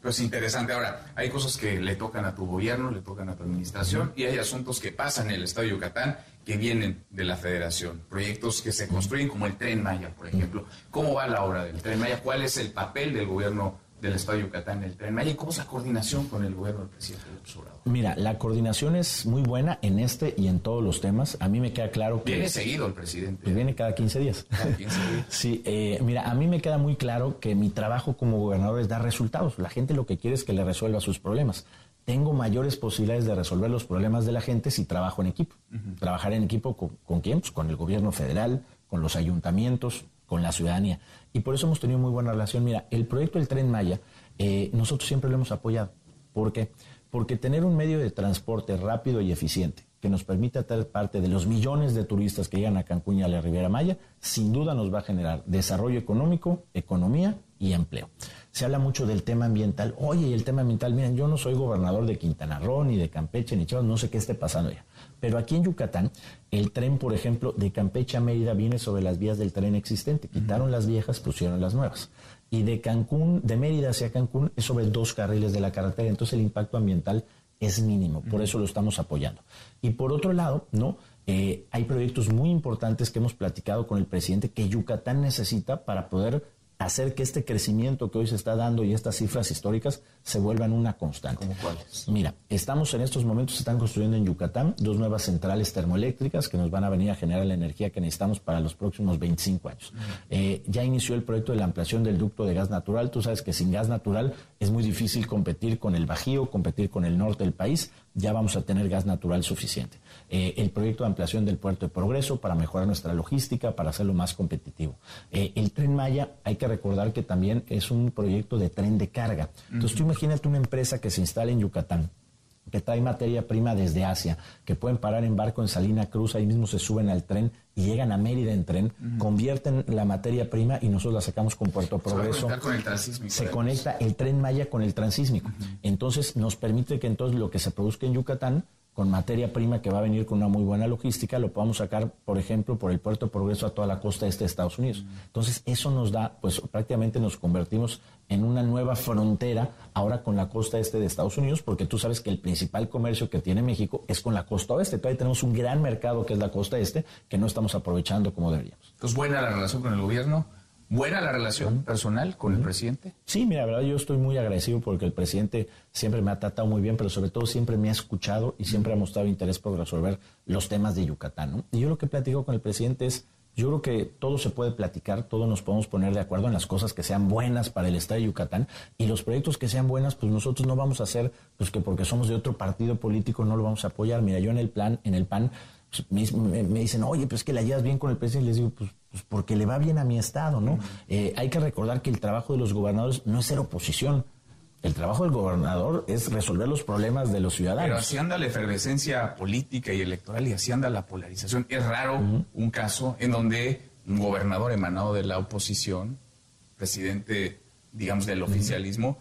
Pues interesante. Ahora, hay cosas que le tocan a tu gobierno, le tocan a tu administración, y hay asuntos que pasan en el Estado de Yucatán que vienen de la federación. Proyectos que se construyen como el Tren Maya, por ejemplo. ¿Cómo va la obra del Tren Maya? ¿Cuál es el papel del gobierno del Estado de Yucatán el Tren cómo es la coordinación con el gobierno del presidente López Obrador? Mira, la coordinación es muy buena en este y en todos los temas. A mí me queda claro que... Viene seguido el presidente. Pues viene cada 15 días. Cada 15 días. *laughs* sí, eh, mira, a mí me queda muy claro que mi trabajo como gobernador es dar resultados. La gente lo que quiere es que le resuelva sus problemas. Tengo mayores posibilidades de resolver los problemas de la gente si trabajo en equipo. Trabajar en equipo con, con quién? Pues con el gobierno federal, con los ayuntamientos, con la ciudadanía. Y por eso hemos tenido muy buena relación. Mira, el proyecto del Tren Maya, eh, nosotros siempre lo hemos apoyado. ¿Por qué? Porque tener un medio de transporte rápido y eficiente que nos permita ser parte de los millones de turistas que llegan a Cancún y a la Riviera Maya, sin duda nos va a generar desarrollo económico, economía y empleo. Se habla mucho del tema ambiental. Oye, el tema ambiental, miren, yo no soy gobernador de Quintana Roo, ni de Campeche, ni Chiapas, no sé qué esté pasando ya. Pero aquí en Yucatán, el tren, por ejemplo, de Campeche a Mérida viene sobre las vías del tren existente. Quitaron las viejas, pusieron las nuevas. Y de Cancún, de Mérida hacia Cancún, es sobre dos carriles de la carretera. Entonces el impacto ambiental es mínimo. Por eso lo estamos apoyando. Y por otro lado, ¿no? Eh, hay proyectos muy importantes que hemos platicado con el presidente que Yucatán necesita para poder hacer que este crecimiento que hoy se está dando y estas cifras históricas se vuelvan una constante. ¿Cómo cuáles? Mira, estamos en estos momentos, se están construyendo en Yucatán dos nuevas centrales termoeléctricas que nos van a venir a generar la energía que necesitamos para los próximos 25 años. Eh, ya inició el proyecto de la ampliación del ducto de gas natural. Tú sabes que sin gas natural es muy difícil competir con el Bajío, competir con el norte del país. Ya vamos a tener gas natural suficiente. Eh, el proyecto de ampliación del puerto de Progreso para mejorar nuestra logística, para hacerlo más competitivo. Eh, el tren Maya, hay que recordar que también es un proyecto de tren de carga. Entonces, tú imagínate una empresa que se instala en Yucatán, que trae materia prima desde Asia, que pueden parar en barco en Salina Cruz, ahí mismo se suben al tren y llegan a Mérida en tren, convierten la materia prima y nosotros la sacamos con Puerto Progreso. Se, con el transísmico, se conecta el tren Maya con el transísmico. Entonces nos permite que entonces lo que se produzca en Yucatán con materia prima que va a venir con una muy buena logística, lo podamos sacar, por ejemplo, por el puerto de Progreso a toda la costa este de Estados Unidos. Entonces, eso nos da, pues prácticamente nos convertimos en una nueva frontera ahora con la costa este de Estados Unidos, porque tú sabes que el principal comercio que tiene México es con la costa oeste. Todavía tenemos un gran mercado que es la costa este, que no estamos aprovechando como deberíamos. Entonces, buena la relación con el gobierno. ¿Buena la relación personal con el presidente? Sí, mira, la verdad yo estoy muy agradecido porque el presidente siempre me ha tratado muy bien, pero sobre todo siempre me ha escuchado y siempre ha mostrado interés por resolver los temas de Yucatán. ¿no? Y yo lo que platico con el presidente es, yo creo que todo se puede platicar, todos nos podemos poner de acuerdo en las cosas que sean buenas para el Estado de Yucatán y los proyectos que sean buenas, pues nosotros no vamos a hacer, pues que porque somos de otro partido político no lo vamos a apoyar. Mira, yo en el plan, en el PAN, pues, me, dicen, oye, pues que la llevas bien con el presidente, y les digo, pues, pues porque le va bien a mi estado, ¿no? Eh, hay que recordar que el trabajo de los gobernadores no es ser oposición. El trabajo del gobernador es resolver los problemas de los ciudadanos. Pero así anda la efervescencia política y electoral y así anda la polarización. Es raro un caso en donde un gobernador emanado de la oposición, presidente, digamos, del oficialismo,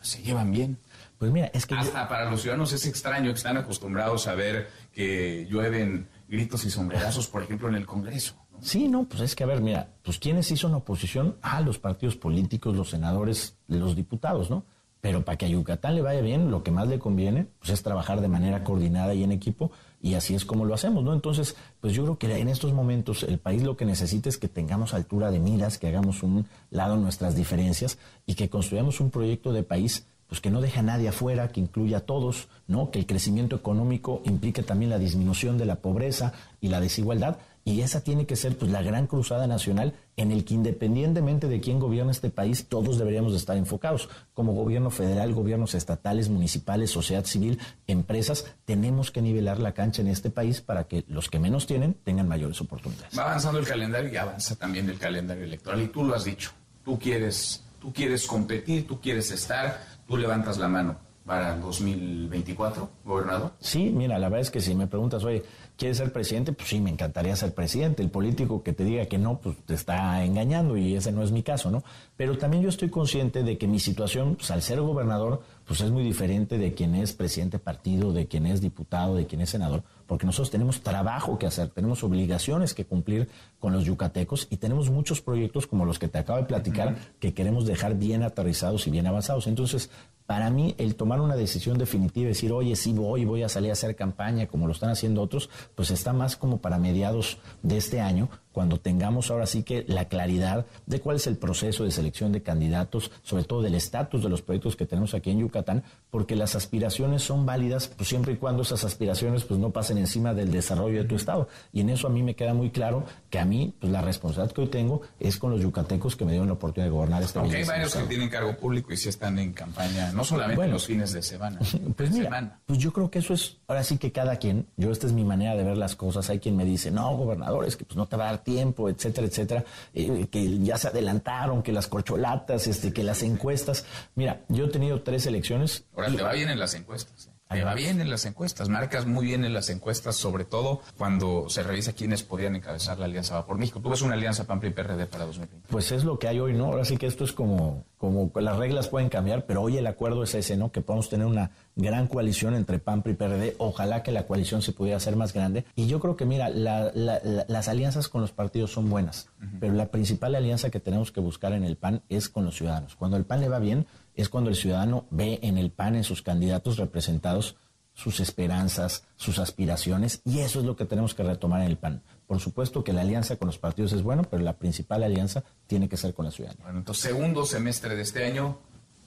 se llevan bien. Pues mira, es que... Hasta para los ciudadanos es extraño que están acostumbrados a ver que llueven gritos y sombrerazos, por ejemplo, en el Congreso. Sí, no, pues es que a ver, mira, pues ¿quiénes hizo una oposición? a los partidos políticos, los senadores, los diputados, ¿no? Pero para que a Yucatán le vaya bien, lo que más le conviene pues es trabajar de manera coordinada y en equipo, y así es como lo hacemos, ¿no? Entonces, pues yo creo que en estos momentos el país lo que necesita es que tengamos altura de miras, que hagamos un lado nuestras diferencias y que construyamos un proyecto de país pues que no deje a nadie afuera, que incluya a todos, ¿no? Que el crecimiento económico implique también la disminución de la pobreza y la desigualdad. Y esa tiene que ser pues la gran cruzada nacional en el que independientemente de quién gobierna este país, todos deberíamos de estar enfocados. Como gobierno federal, gobiernos estatales, municipales, sociedad civil, empresas, tenemos que nivelar la cancha en este país para que los que menos tienen tengan mayores oportunidades. Va avanzando el calendario y avanza también el calendario electoral. Y tú lo has dicho, tú quieres, tú quieres competir, tú quieres estar, tú levantas la mano para el 2024, gobernador? Sí, mira, la verdad es que si me preguntas, oye, ¿quieres ser presidente? Pues sí, me encantaría ser presidente. El político que te diga que no, pues te está engañando y ese no es mi caso, ¿no? Pero también yo estoy consciente de que mi situación, pues al ser gobernador, pues es muy diferente de quien es presidente de partido, de quien es diputado, de quien es senador, porque nosotros tenemos trabajo que hacer, tenemos obligaciones que cumplir con los yucatecos y tenemos muchos proyectos como los que te acabo de platicar que queremos dejar bien aterrizados y bien avanzados. Entonces, para mí, el tomar una decisión definitiva decir, oye, sí voy, voy a salir a hacer campaña como lo están haciendo otros, pues está más como para mediados de este año, cuando tengamos ahora sí que la claridad de cuál es el proceso de selección de candidatos, sobre todo del estatus de los proyectos que tenemos aquí en Yucatán, porque las aspiraciones son válidas pues siempre y cuando esas aspiraciones pues no pasen encima del desarrollo de tu estado. Y en eso a mí me queda muy claro que a mí pues la responsabilidad que hoy tengo es con los yucatecos que me dieron la oportunidad de gobernar este país. hay varios que tienen cargo público y sí están en campaña, no solamente en los fines de semana. *laughs* Pues mira, pues yo creo que eso es, ahora sí que cada quien, yo esta es mi manera de ver las cosas, hay quien me dice, no, gobernador, es que pues no te va a dar tiempo, etcétera, etcétera, eh, que ya se adelantaron, que las corcholatas, este, que las encuestas. Mira, yo he tenido tres elecciones. Ahora te va bien en las encuestas. ¿eh? Te va bien en las encuestas, marcas muy bien en las encuestas, sobre todo cuando se revisa quiénes podrían encabezar la alianza Va por México. ¿Tú ves una alianza PAN-PRI PRD para 2020? Pues es lo que hay hoy, ¿no? Ahora sí que esto es como, como las reglas pueden cambiar, pero hoy el acuerdo es ese, ¿no? Que podemos tener una gran coalición entre PAN-PRI PRD. Ojalá que la coalición se pudiera hacer más grande. Y yo creo que, mira, las alianzas con los partidos son buenas, pero la principal alianza que tenemos que buscar en el PAN es con los ciudadanos. Cuando el PAN le va bien, es cuando el ciudadano ve en el PAN, en sus candidatos representados, sus esperanzas, sus aspiraciones, y eso es lo que tenemos que retomar en el PAN. Por supuesto que la alianza con los partidos es bueno, pero la principal alianza tiene que ser con la ciudadanía. Bueno, entonces, segundo semestre de este año,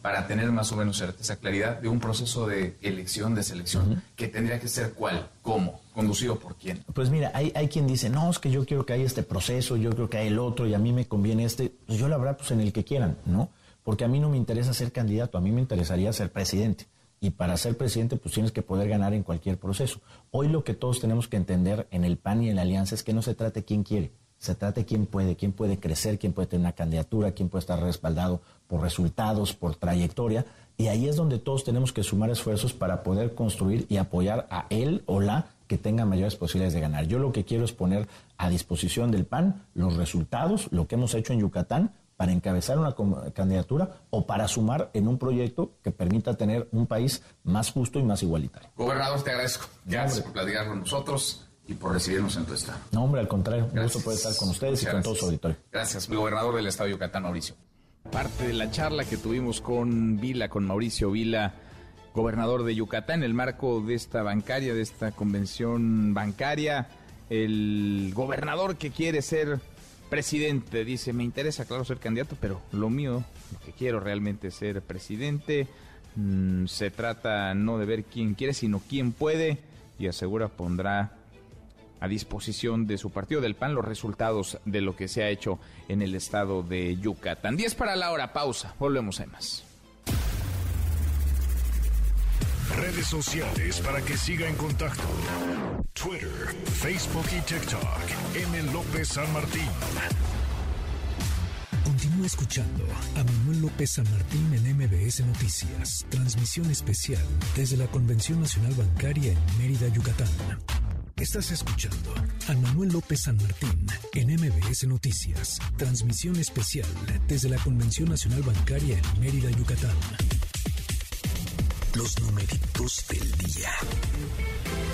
para tener más o menos certeza, claridad de un proceso de elección, de selección, que tendría que ser cuál, cómo, conducido por quién. Pues mira, hay, hay quien dice, no, es que yo quiero que haya este proceso, yo creo que hay el otro y a mí me conviene este. Pues yo la verdad, pues en el que quieran, ¿no? Porque a mí no me interesa ser candidato, a mí me interesaría ser presidente. Y para ser presidente, pues tienes que poder ganar en cualquier proceso. Hoy lo que todos tenemos que entender en el PAN y en la alianza es que no se trate quién quiere, se trate quién puede, quién puede crecer, quién puede tener una candidatura, quién puede estar respaldado por resultados, por trayectoria. Y ahí es donde todos tenemos que sumar esfuerzos para poder construir y apoyar a él o la que tenga mayores posibilidades de ganar. Yo lo que quiero es poner a disposición del PAN los resultados, lo que hemos hecho en Yucatán, para encabezar una candidatura o para sumar en un proyecto que permita tener un país más justo y más igualitario. Gobernador, te agradezco. Gracias por platicar con nosotros y por recibirnos en tu estado. No, hombre, al contrario, un gusto poder estar con ustedes y con todo su auditorio. Gracias, mi gobernador del estado de Yucatán, Mauricio. Parte de la charla que tuvimos con Vila, con Mauricio Vila, gobernador de Yucatán, en el marco de esta bancaria, de esta convención bancaria, el gobernador que quiere ser presidente dice, me interesa, claro, ser candidato, pero lo mío, que quiero realmente ser presidente. Mm, se trata no de ver quién quiere, sino quién puede, y asegura pondrá a disposición de su partido del PAN los resultados de lo que se ha hecho en el estado de Yucatán. 10 para la hora, pausa, volvemos a más. Redes sociales para que siga en contacto: Twitter, Facebook y TikTok. M. López San Martín. Continúa escuchando a Manuel López San Martín en MBS Noticias. Transmisión especial desde la Convención Nacional Bancaria en Mérida, Yucatán. Estás escuchando a Manuel López San Martín en MBS Noticias. Transmisión especial desde la Convención Nacional Bancaria en Mérida, Yucatán. Los numeritos del día.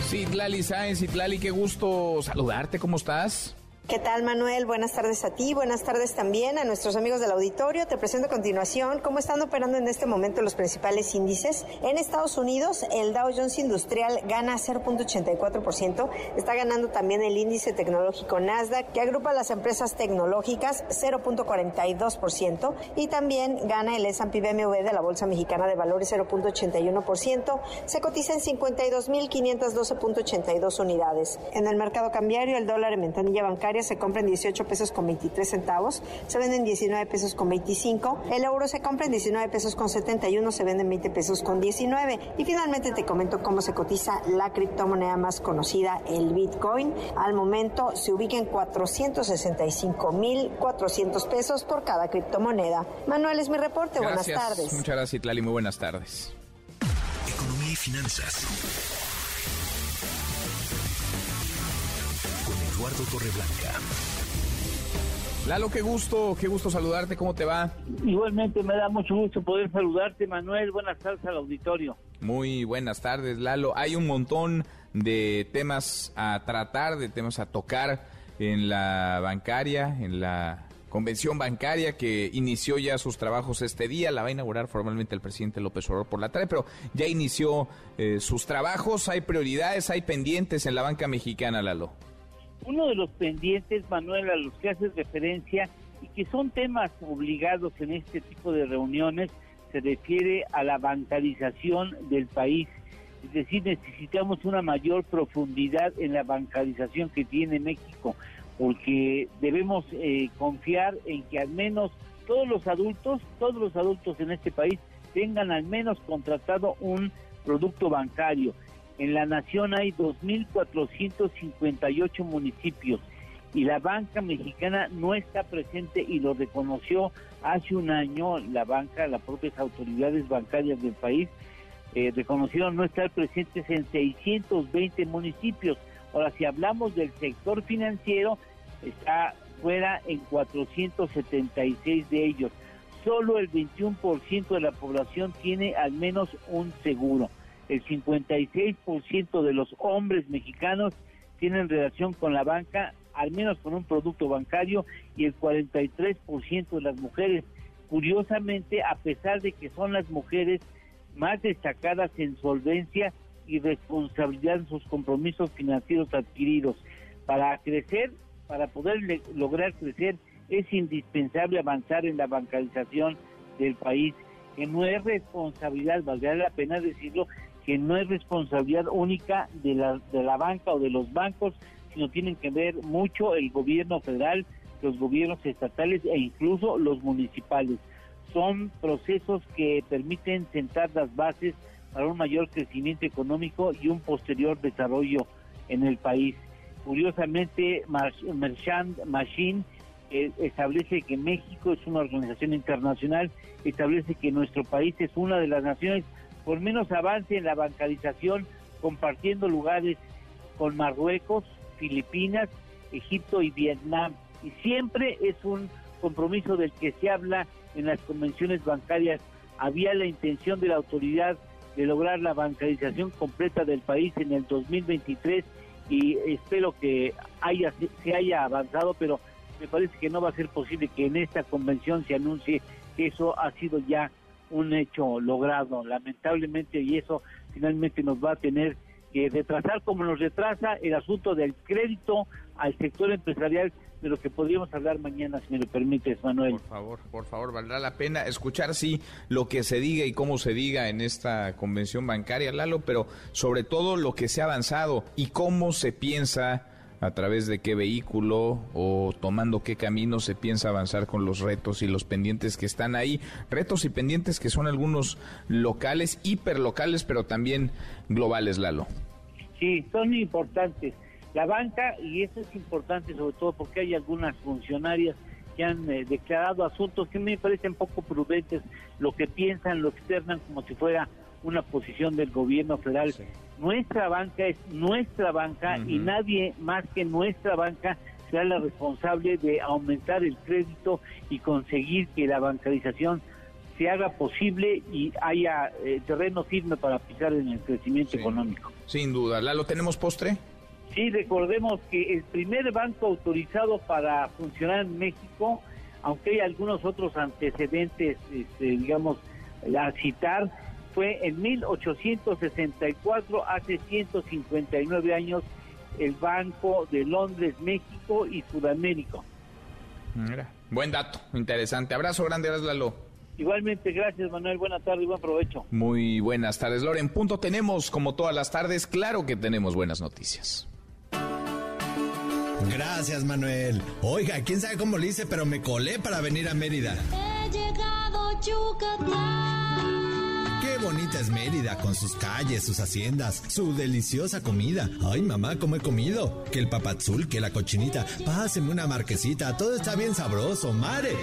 Sí, Tlali Sáenz, Tlali, qué gusto saludarte. ¿Cómo estás? ¿Qué tal, Manuel? Buenas tardes a ti, buenas tardes también a nuestros amigos del auditorio. Te presento a continuación cómo están operando en este momento los principales índices. En Estados Unidos, el Dow Jones Industrial gana 0.84%. Está ganando también el índice tecnológico Nasdaq, que agrupa las empresas tecnológicas, 0.42%. Y también gana el S&P BMW de la Bolsa Mexicana de Valores, 0.81%. Se cotiza en 52.512.82 unidades. En el mercado cambiario, el dólar en ventanilla bancaria se compra en 18 pesos con 23 centavos, se venden 19 pesos con 25, el euro se compra en 19 pesos con 71, se vende en 20 pesos con 19 y finalmente te comento cómo se cotiza la criptomoneda más conocida, el Bitcoin. Al momento se ubica en 465 mil 400 pesos por cada criptomoneda. Manuel es mi reporte, buenas tardes. Muchas gracias, Itlali, muy buenas tardes. Economía y finanzas. Eduardo Torreblanca. Lalo, qué gusto, qué gusto saludarte, ¿cómo te va? Igualmente me da mucho gusto poder saludarte, Manuel. Buenas tardes al auditorio. Muy buenas tardes, Lalo. Hay un montón de temas a tratar, de temas a tocar en la bancaria, en la convención bancaria que inició ya sus trabajos este día. La va a inaugurar formalmente el presidente López Obrador por la tarde, pero ya inició eh, sus trabajos. Hay prioridades, hay pendientes en la banca mexicana, Lalo. Uno de los pendientes, Manuel, a los que haces referencia y que son temas obligados en este tipo de reuniones, se refiere a la bancarización del país. Es decir, necesitamos una mayor profundidad en la bancarización que tiene México, porque debemos eh, confiar en que al menos todos los adultos, todos los adultos en este país tengan al menos contratado un producto bancario. En la nación hay 2.458 municipios y la banca mexicana no está presente y lo reconoció hace un año la banca, las propias autoridades bancarias del país eh, reconocieron no estar presentes en 620 municipios. Ahora, si hablamos del sector financiero, está fuera en 476 de ellos. Solo el 21% de la población tiene al menos un seguro el 56% de los hombres mexicanos tienen relación con la banca, al menos con un producto bancario, y el 43% de las mujeres. Curiosamente, a pesar de que son las mujeres más destacadas en solvencia y responsabilidad en sus compromisos financieros adquiridos. Para crecer, para poder lograr crecer, es indispensable avanzar en la bancarización del país, que no es responsabilidad, valdría la pena decirlo, que no es responsabilidad única de la, de la banca o de los bancos, sino tienen que ver mucho el gobierno federal, los gobiernos estatales e incluso los municipales. Son procesos que permiten sentar las bases para un mayor crecimiento económico y un posterior desarrollo en el país. Curiosamente, Merchant Machine eh, establece que México es una organización internacional, establece que nuestro país es una de las naciones por menos avance en la bancarización, compartiendo lugares con Marruecos, Filipinas, Egipto y Vietnam. Y siempre es un compromiso del que se habla en las convenciones bancarias. Había la intención de la autoridad de lograr la bancarización completa del país en el 2023 y espero que haya se haya avanzado, pero me parece que no va a ser posible que en esta convención se anuncie que eso ha sido ya un hecho logrado, lamentablemente, y eso finalmente nos va a tener que retrasar como nos retrasa el asunto del crédito al sector empresarial de lo que podríamos hablar mañana, si me lo permites, Manuel. Por favor, por favor, valdrá la pena escuchar, sí, lo que se diga y cómo se diga en esta convención bancaria, Lalo, pero sobre todo lo que se ha avanzado y cómo se piensa a través de qué vehículo o tomando qué camino se piensa avanzar con los retos y los pendientes que están ahí. Retos y pendientes que son algunos locales, hiperlocales, pero también globales, Lalo. Sí, son importantes. La banca, y eso es importante sobre todo porque hay algunas funcionarias que han eh, declarado asuntos que me parecen poco prudentes, lo que piensan, lo externan como si fuera una posición del gobierno federal. Nuestra banca es nuestra banca y nadie más que nuestra banca será la responsable de aumentar el crédito y conseguir que la bancarización se haga posible y haya eh, terreno firme para pisar en el crecimiento económico. Sin duda. ¿La lo tenemos postre? Sí, recordemos que el primer banco autorizado para funcionar en México, aunque hay algunos otros antecedentes, este, digamos, a citar, fue en 1864, hace 159 años, el Banco de Londres, México y Sudamérica. Mira, buen dato, interesante. Abrazo grande, Lalo. Igualmente, gracias Manuel, buena tarde y buen provecho. Muy buenas tardes, Loren. Punto tenemos, como todas las tardes, claro que tenemos buenas noticias. Gracias, Manuel. Oiga, quién sabe cómo lo hice, pero me colé para venir a Mérida. He llegado Qué bonita es Mérida, con sus calles, sus haciendas, su deliciosa comida. Ay, mamá, ¿cómo he comido? Que el papazul, que la cochinita. Páseme una marquesita, todo está bien sabroso, mare.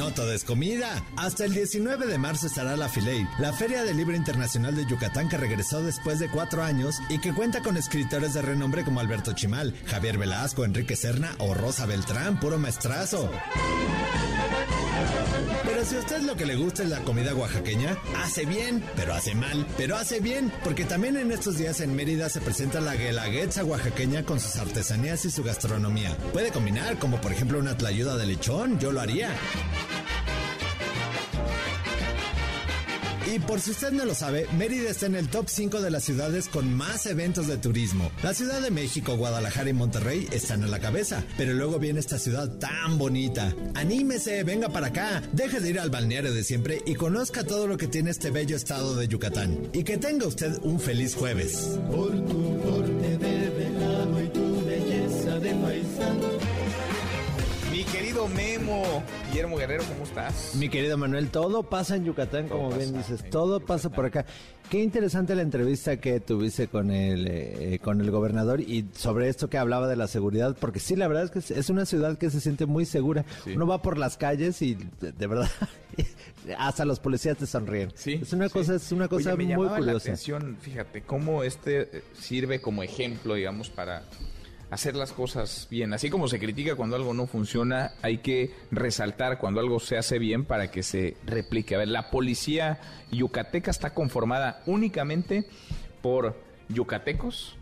No todo es comida. Hasta el 19 de marzo estará la Filey, la Feria del Libro Internacional de Yucatán que regresó después de cuatro años y que cuenta con escritores de renombre como Alberto Chimal, Javier Velasco, Enrique Serna o Rosa Beltrán, puro maestrazo. Pero si a usted lo que le gusta es la comida oaxaqueña, hace bien, pero hace mal, pero hace bien, porque también en estos días en Mérida se presenta la guelaguetza oaxaqueña con sus artesanías y su gastronomía. Puede combinar, como por ejemplo una tlayuda de lechón, yo lo haría. Y por si usted no lo sabe, Mérida está en el top 5 de las ciudades con más eventos de turismo. La Ciudad de México, Guadalajara y Monterrey están en la cabeza, pero luego viene esta ciudad tan bonita. Anímese, venga para acá, deje de ir al balneario de siempre y conozca todo lo que tiene este bello estado de Yucatán. Y que tenga usted un feliz jueves. Por tu querido Memo, Guillermo Guerrero, ¿cómo estás? Mi querido Manuel, todo pasa en Yucatán, como bien dices, todo pasa por acá. Qué interesante la entrevista que tuviste con el, eh, con el gobernador y sobre esto que hablaba de la seguridad, porque sí, la verdad es que es una ciudad que se siente muy segura. Uno va por las calles y de, verdad *laughs* hasta los policías te sonríen. Sí, es una cosa, es una cosa muy curiosa. La atención, fíjate, cómo este eh, sirve como ejemplo, digamos, para hacer las cosas bien. Así como se critica cuando algo no funciona, hay que resaltar cuando algo se hace bien para que se replique. A ver, la policía yucateca está conformada únicamente por yucatecos,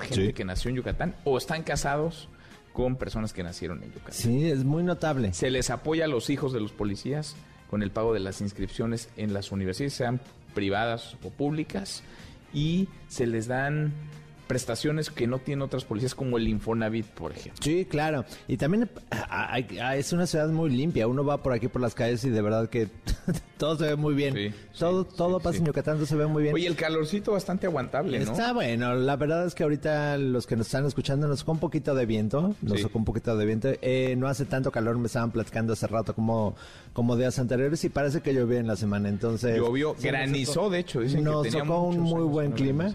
gente que nació en Yucatán, o están casados con personas que nacieron en Yucatán. Sí, es muy notable. Se les apoya a los hijos de los policías con el pago de las inscripciones en las universidades, sean privadas o públicas, y se les dan prestaciones que no tienen otras policías como el Infonavit, por ejemplo. Sí, claro. Y también es una ciudad muy limpia. Uno va por aquí por las calles y de verdad que *laughs* todo se ve muy bien. todo todo pasa en Yucatán, todo se ve muy bien. Oye, el calorcito bastante aguantable, ¿no? Está bueno. La verdad es que ahorita los que nos están escuchando nos sacó un poquito de viento. Nos sacó un poquito de viento. Eh, no hace tanto calor, me estaban platicando hace rato como, como días anteriores y parece que llovió en la semana. Entonces... Llovió, granizó, de hecho. Dicen nos que tocó un muy buen clima.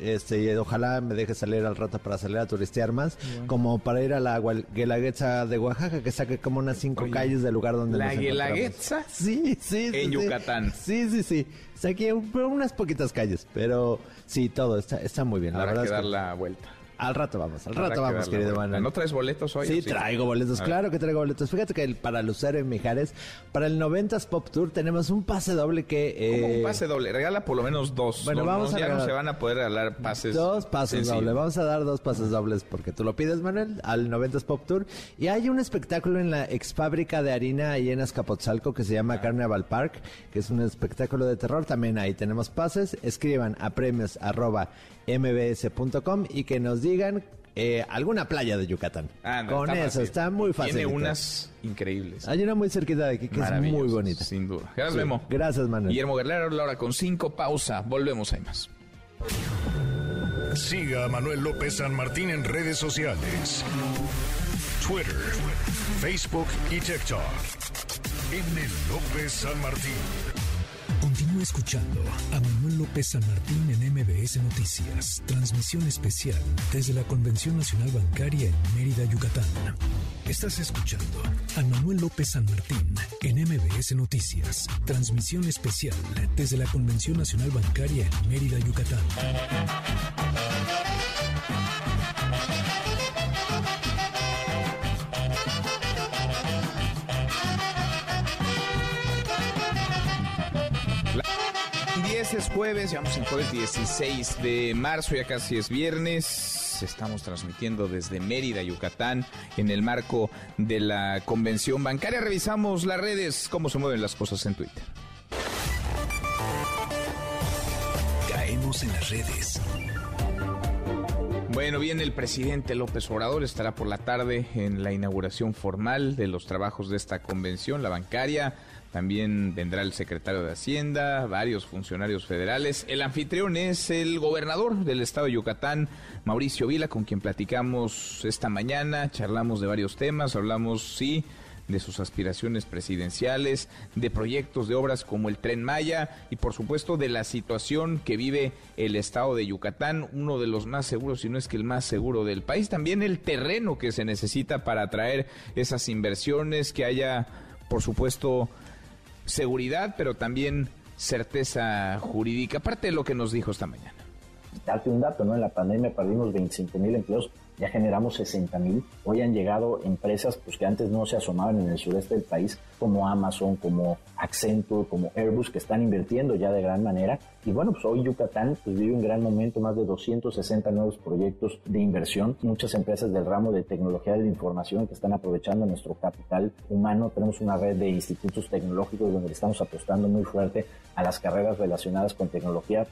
Este, y ojalá me deje salir al rato para salir a turistear más, como para ir a la Guelaguetza de Oaxaca, que saque como unas cinco calles del lugar donde ¿La Guelaguetza? Sí, sí, En Yucatán. Sí, sí, sí. Saqué unas poquitas calles, pero sí, todo está, está muy bien. Habrá la verdad que dar la vuelta. Al rato vamos, al rato vamos, querido Manuel. ¿No traes boletos hoy? Sí, traigo boletos, claro que traigo boletos. Fíjate que para Lucero y Mijares, para el 90s Pop Tour tenemos un pase doble que... ¿Cómo un eh, pase doble? Regala por lo menos dos. Bueno, vamos a Ya no se van a poder regalar pases. Dos pases dobles. Vamos a dar dos pases dobles porque tú lo pides, Manuel, al 90s Pop Tour. Y hay un espectáculo en la ex fábrica de harina ahí en Azcapotzalco que se llama Carnival Park, que es un espectáculo de terror. También ahí tenemos pases. Escriban a premios arroba mbs.com y que nos digan eh, alguna playa de Yucatán. Ah, Con eso, está muy fácil. Tiene unas increíbles. Hay una muy cerquita de aquí que es muy bonita. Sin duda. Gracias, Memo. Gracias, Manuel. Guillermo Guerrero, la hora con cinco, pausa. Volvemos, hay más. Siga a Manuel López San Martín en redes sociales. Twitter, Facebook y TikTok. M. López San Martín. Continúa escuchando a Manuel López San Martín en MBS Noticias. Transmisión especial desde la Convención Nacional Bancaria en Mérida, Yucatán. Estás escuchando a Manuel López San Martín en MBS Noticias. Transmisión especial desde la Convención Nacional Bancaria en Mérida, Yucatán. 10 es jueves, vamos el jueves 16 de marzo, ya casi es viernes. Estamos transmitiendo desde Mérida, Yucatán, en el marco de la convención bancaria. Revisamos las redes, cómo se mueven las cosas en Twitter. Caemos en las redes. Bueno, bien, el presidente López Obrador estará por la tarde en la inauguración formal de los trabajos de esta convención, la bancaria. También vendrá el secretario de Hacienda, varios funcionarios federales. El anfitrión es el gobernador del estado de Yucatán, Mauricio Vila, con quien platicamos esta mañana. Charlamos de varios temas, hablamos, sí, de sus aspiraciones presidenciales, de proyectos de obras como el tren Maya y por supuesto de la situación que vive el estado de Yucatán, uno de los más seguros, si no es que el más seguro del país. También el terreno que se necesita para atraer esas inversiones, que haya, por supuesto, seguridad, pero también certeza jurídica, aparte de lo que nos dijo esta mañana. Darte un dato, ¿no? En la pandemia perdimos 25 mil empleos ya generamos 60 mil. Hoy han llegado empresas pues, que antes no se asomaban en el sureste del país, como Amazon, como Accenture, como Airbus, que están invirtiendo ya de gran manera. Y bueno, pues hoy Yucatán pues, vive un gran momento, más de 260 nuevos proyectos de inversión, muchas empresas del ramo de tecnología de la información que están aprovechando nuestro capital humano. Tenemos una red de institutos tecnológicos donde estamos apostando muy fuerte a las carreras relacionadas con tecnología.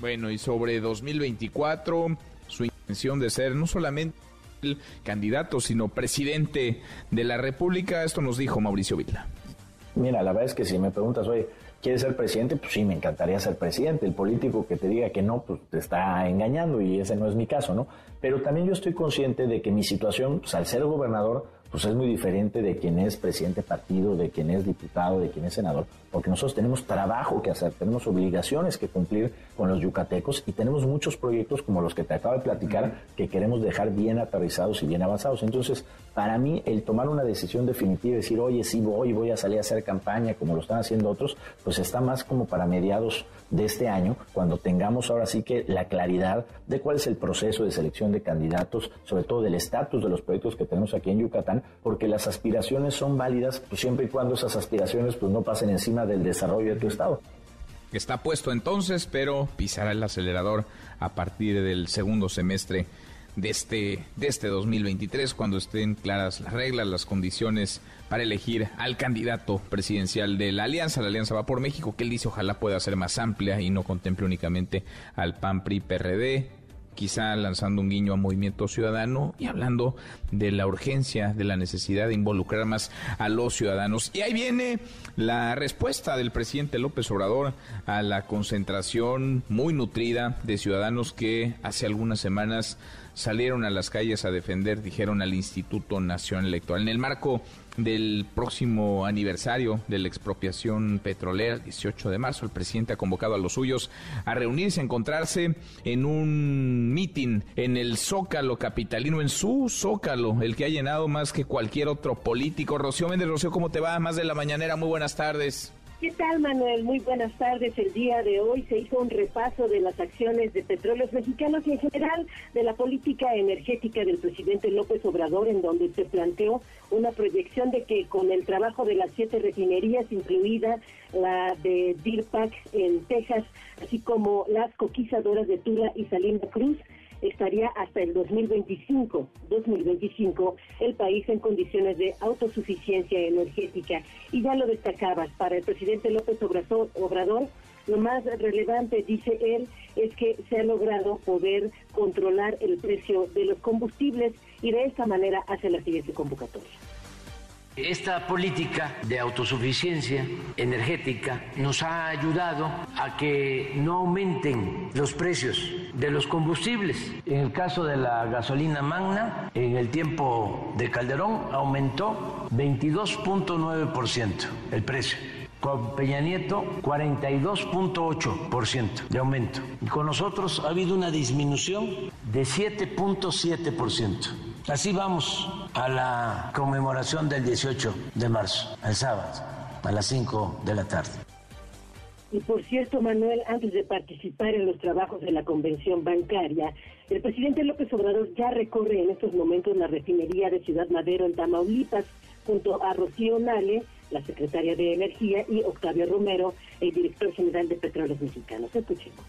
Bueno, y sobre 2024, su intención de ser no solamente el candidato, sino presidente de la República. Esto nos dijo Mauricio Vila. Mira, la verdad es que si me preguntas, oye, ¿quieres ser presidente? Pues sí, me encantaría ser presidente. El político que te diga que no, pues te está engañando y ese no es mi caso, ¿no? Pero también yo estoy consciente de que mi situación, pues al ser gobernador, pues es muy diferente de quien es presidente partido, de quien es diputado, de quien es senador, porque nosotros tenemos trabajo que hacer, tenemos obligaciones que cumplir con los yucatecos y tenemos muchos proyectos como los que te acabo de platicar que queremos dejar bien aterrizados y bien avanzados. Entonces, para mí, el tomar una decisión definitiva y decir, oye, sí voy, voy a salir a hacer campaña como lo están haciendo otros, pues está más como para mediados de este año, cuando tengamos ahora sí que la claridad de cuál es el proceso de selección de candidatos, sobre todo del estatus de los proyectos que tenemos aquí en Yucatán, porque las aspiraciones son válidas pues, siempre y cuando esas aspiraciones pues, no pasen encima del desarrollo de tu estado. Está puesto entonces, pero pisará el acelerador a partir del segundo semestre de este, de este 2023, cuando estén claras las reglas, las condiciones para elegir al candidato presidencial de la alianza. La alianza va por México, que él dice ojalá pueda ser más amplia y no contemple únicamente al PAN, PRI, PRD, quizá lanzando un guiño a Movimiento Ciudadano y hablando de la urgencia, de la necesidad de involucrar más a los ciudadanos. Y ahí viene la respuesta del presidente López Obrador a la concentración muy nutrida de ciudadanos que hace algunas semanas salieron a las calles a defender, dijeron al Instituto Nacional Electoral. En el marco del próximo aniversario de la expropiación petrolera, 18 de marzo, el presidente ha convocado a los suyos a reunirse, a encontrarse en un mitin en el Zócalo capitalino, en su Zócalo, el que ha llenado más que cualquier otro político. Rocío Méndez, Rocío, ¿cómo te va? Más de la mañanera, muy buenas tardes. ¿Qué tal, Manuel? Muy buenas tardes. El día de hoy se hizo un repaso de las acciones de petróleos mexicanos y en general de la política energética del presidente López Obrador, en donde se planteó una proyección de que con el trabajo de las siete refinerías, incluida la de Deer Park en Texas, así como las coquizadoras de Tula y Salina Cruz, estaría hasta el 2025, 2025, el país en condiciones de autosuficiencia energética. Y ya lo destacabas, para el presidente López Obrador, lo más relevante, dice él, es que se ha logrado poder controlar el precio de los combustibles y de esta manera hace la siguiente convocatoria. Esta política de autosuficiencia energética nos ha ayudado a que no aumenten los precios de los combustibles. En el caso de la gasolina magna, en el tiempo de Calderón aumentó 22.9% el precio. Con Peña Nieto, 42.8% de aumento. Y con nosotros ha habido una disminución de 7.7%. Así vamos a la conmemoración del 18 de marzo, el sábado, a las 5 de la tarde. Y por cierto, Manuel, antes de participar en los trabajos de la convención bancaria, el presidente López Obrador ya recorre en estos momentos la refinería de Ciudad Madero en Tamaulipas, junto a Rocío Nale, la secretaria de Energía, y Octavio Romero, el director general de Petróleos Mexicanos. Escuchemos.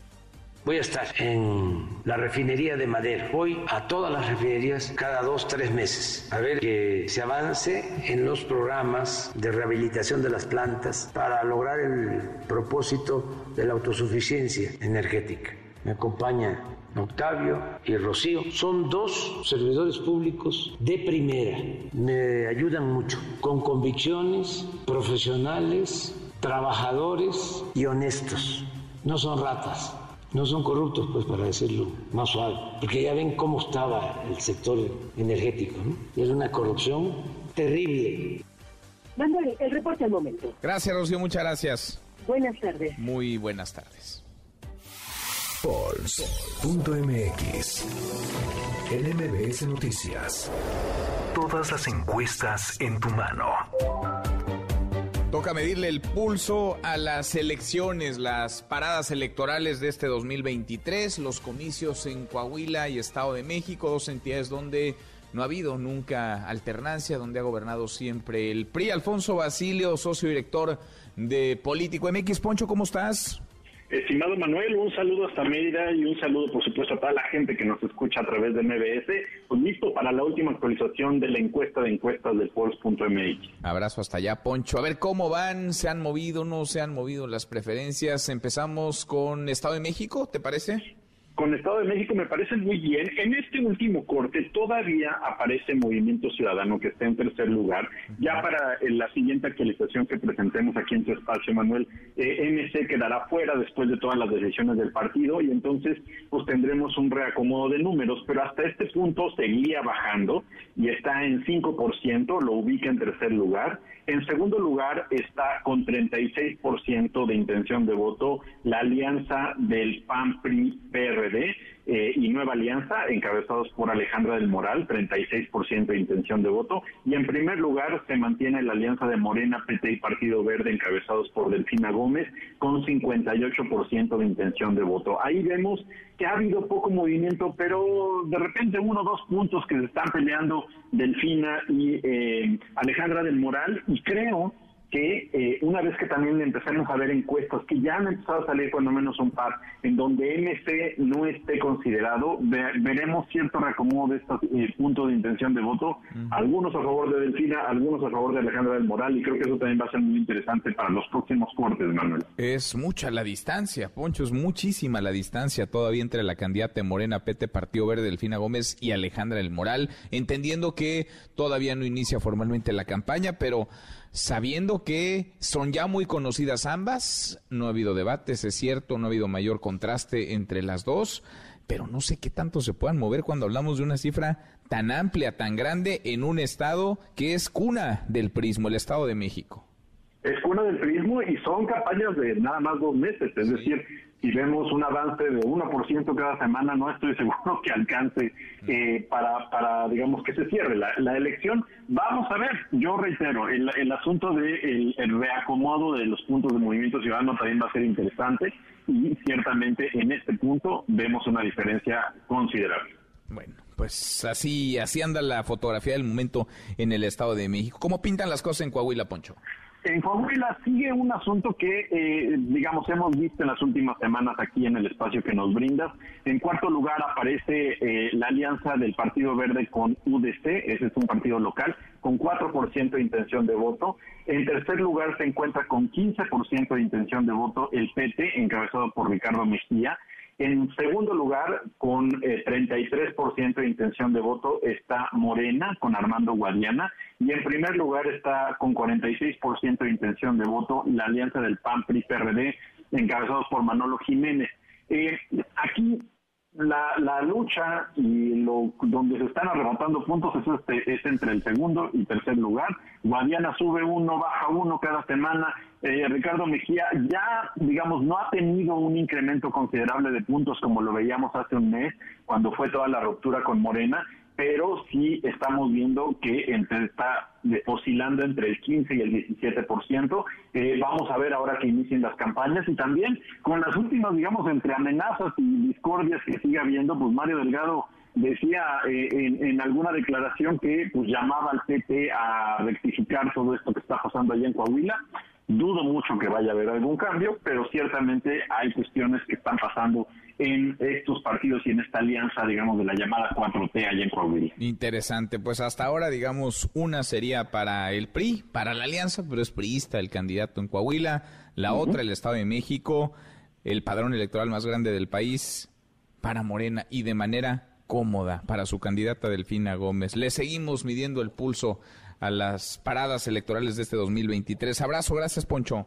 Voy a estar en la refinería de Madero. Voy a todas las refinerías cada dos, tres meses a ver que se avance en los programas de rehabilitación de las plantas para lograr el propósito de la autosuficiencia energética. Me acompaña Octavio y Rocío. Son dos servidores públicos de primera. Me ayudan mucho con convicciones profesionales, trabajadores y honestos. No son ratas no son corruptos, pues para decirlo más suave, porque ya ven cómo estaba el sector energético, ¿no? Era una corrupción terrible. Manuel, el reporte al momento. Gracias, Rocío, muchas gracias. Buenas tardes. Muy buenas tardes. Pulse.mx NMBS Noticias. Todas las encuestas en tu mano. Toca medirle el pulso a las elecciones, las paradas electorales de este 2023, los comicios en Coahuila y Estado de México, dos entidades donde no ha habido nunca alternancia, donde ha gobernado siempre el PRI. Alfonso Basilio, socio director de Político MX. Poncho, ¿cómo estás? Estimado Manuel, un saludo hasta Mérida y un saludo, por supuesto, a toda la gente que nos escucha a través de MBS. Pues listo para la última actualización de la encuesta de encuestas del Pulse.mx. Abrazo hasta allá, Poncho. A ver cómo van, se han movido, no se han movido las preferencias. Empezamos con Estado de México, ¿te parece? Con Estado de México me parece muy bien. En este último corte todavía aparece Movimiento Ciudadano que está en tercer lugar. Ya para eh, la siguiente actualización que presentemos aquí en tu espacio, Manuel, eh, MC quedará fuera después de todas las decisiones del partido y entonces pues tendremos un reacomodo de números, pero hasta este punto seguía bajando y está en 5%, lo ubica en tercer lugar. En segundo lugar está con 36% de intención de voto la alianza del PAN-PRI-PRD eh, y Nueva Alianza, encabezados por Alejandra del Moral, 36% de intención de voto. Y en primer lugar se mantiene la alianza de Morena, PT y Partido Verde, encabezados por Delfina Gómez, con 58% de intención de voto. Ahí vemos que ha habido poco movimiento, pero de repente uno o dos puntos que se están peleando Delfina y eh, Alejandra del Moral, y creo que eh, una vez que también empecemos a ver encuestas que ya han empezado a salir cuando menos un par, en donde MC no esté considerado, veremos cierto reacomodo de estos eh, puntos de intención de voto, algunos a favor de Delfina, algunos a favor de Alejandra del Moral, y creo que eso también va a ser muy interesante para los próximos cortes, Manuel. Es mucha la distancia, Poncho, es muchísima la distancia todavía entre la candidata Morena, Pete, Partido Verde, Delfina Gómez y Alejandra del Moral, entendiendo que todavía no inicia formalmente la campaña, pero sabiendo que son ya muy conocidas ambas, no ha habido debates, es cierto, no ha habido mayor contraste entre las dos, pero no sé qué tanto se puedan mover cuando hablamos de una cifra tan amplia, tan grande en un estado que es cuna del prismo, el Estado de México. Es cuna del prismo y son campañas de nada más dos meses, es decir, si vemos un avance de 1% cada semana, no estoy *laughs* seguro que alcance eh, para, para, digamos, que se cierre la, elección. Vamos a ver, yo reitero, el, el asunto de el, reacomodo de los puntos de movimiento ciudadano también va a ser interesante y ciertamente en este punto vemos una diferencia considerable. Bueno, pues así, así anda la fotografía del momento en el Estado de México. ¿Cómo pintan las cosas en Coahuila, Poncho? En Coahuila sigue un asunto que, eh, digamos, hemos visto en las últimas semanas aquí en el espacio que nos brindas. En cuarto lugar aparece eh, la alianza del Partido Verde con UDC, ese es un partido local, con 4% de intención de voto. En tercer lugar se encuentra con 15% de intención de voto el PT, encabezado por Ricardo Mejía. En segundo lugar, con 33% eh, de intención de voto, está Morena con Armando Guadiana. Y en primer lugar está con 46% de intención de voto la alianza del PAN-PRI-PRD, encabezados por Manolo Jiménez. Eh, aquí la, la lucha y lo donde se están arrebatando puntos es, este, es entre el segundo y tercer lugar. Guadiana sube uno, baja uno cada semana. Eh, Ricardo Mejía ya, digamos, no ha tenido un incremento considerable de puntos como lo veíamos hace un mes cuando fue toda la ruptura con Morena pero sí estamos viendo que entre, está oscilando entre el 15 y el 17%. Eh, vamos a ver ahora que inicien las campañas y también con las últimas, digamos, entre amenazas y discordias que sigue habiendo, pues Mario Delgado decía eh, en, en, alguna declaración que pues llamaba al PP a rectificar todo esto que está pasando allá en Coahuila. Dudo mucho que vaya a haber algún cambio, pero ciertamente hay cuestiones que están pasando en estos partidos y en esta alianza, digamos, de la llamada 4T allá en Coahuila. Interesante, pues hasta ahora, digamos, una sería para el PRI, para la alianza, pero es priista el candidato en Coahuila, la otra el Estado de México, el padrón electoral más grande del país, para Morena y de manera cómoda para su candidata Delfina Gómez. Le seguimos midiendo el pulso a las paradas electorales de este 2023. Abrazo, gracias Poncho.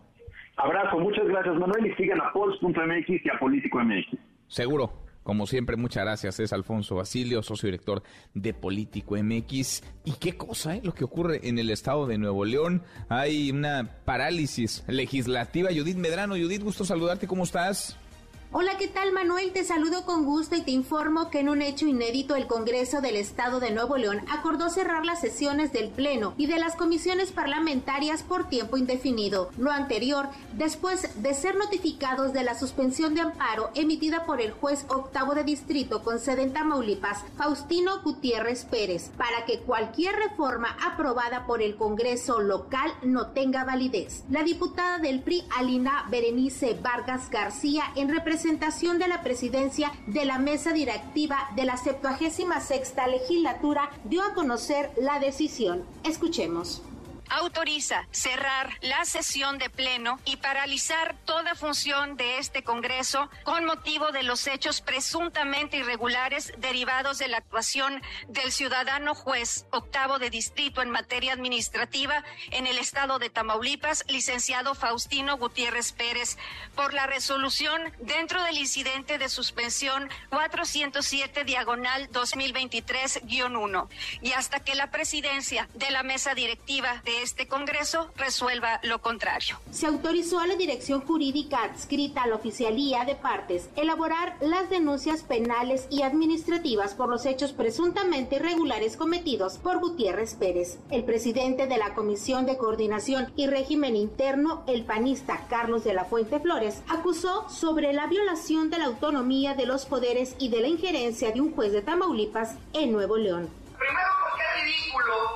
Abrazo, muchas gracias Manuel y sigan a Pols.mx y a Político MX. Seguro. Como siempre, muchas gracias. Es Alfonso Basilio, socio director de Político MX. Y qué cosa, ¿eh? Lo que ocurre en el estado de Nuevo León. Hay una parálisis legislativa. Judith Medrano, Judith, gusto saludarte. ¿Cómo estás? Hola, ¿qué tal Manuel? Te saludo con gusto y te informo que en un hecho inédito el Congreso del Estado de Nuevo León acordó cerrar las sesiones del Pleno y de las comisiones parlamentarias por tiempo indefinido. Lo anterior, después de ser notificados de la suspensión de amparo emitida por el juez octavo de distrito con sede en Tamaulipas, Faustino Gutiérrez Pérez, para que cualquier reforma aprobada por el Congreso local no tenga validez. La diputada del PRI, Alina Berenice Vargas García, en representación presentación de la presidencia de la mesa directiva de la 76 legislatura dio a conocer la decisión. Escuchemos autoriza cerrar la sesión de pleno y paralizar toda función de este Congreso con motivo de los hechos presuntamente irregulares derivados de la actuación del ciudadano juez octavo de distrito en materia administrativa en el estado de Tamaulipas, licenciado Faustino Gutiérrez Pérez, por la resolución dentro del incidente de suspensión 407 diagonal 2023-1 y hasta que la presidencia de la mesa directiva de este Congreso resuelva lo contrario. Se autorizó a la Dirección Jurídica adscrita a la Oficialía de Partes elaborar las denuncias penales y administrativas por los hechos presuntamente irregulares cometidos por Gutiérrez Pérez. El presidente de la Comisión de Coordinación y Régimen Interno, el panista Carlos de la Fuente Flores, acusó sobre la violación de la autonomía de los poderes y de la injerencia de un juez de Tamaulipas en Nuevo León. Primero porque es ridículo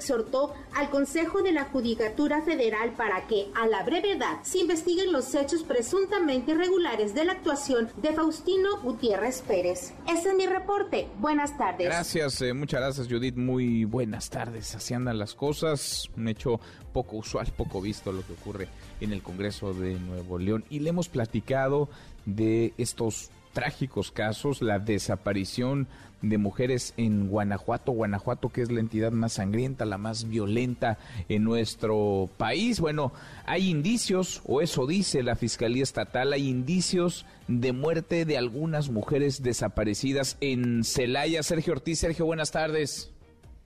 exhortó al Consejo de la Judicatura Federal para que, a la brevedad, se investiguen los hechos presuntamente irregulares de la actuación de Faustino Gutiérrez Pérez. Ese es mi reporte. Buenas tardes. Gracias, eh, muchas gracias Judith. Muy buenas tardes. Así andan las cosas. Un hecho poco usual, poco visto lo que ocurre en el Congreso de Nuevo León. Y le hemos platicado de estos trágicos casos, la desaparición de mujeres en Guanajuato, Guanajuato que es la entidad más sangrienta, la más violenta en nuestro país. Bueno, hay indicios, o eso dice la Fiscalía Estatal, hay indicios de muerte de algunas mujeres desaparecidas en Celaya. Sergio Ortiz, Sergio, buenas tardes.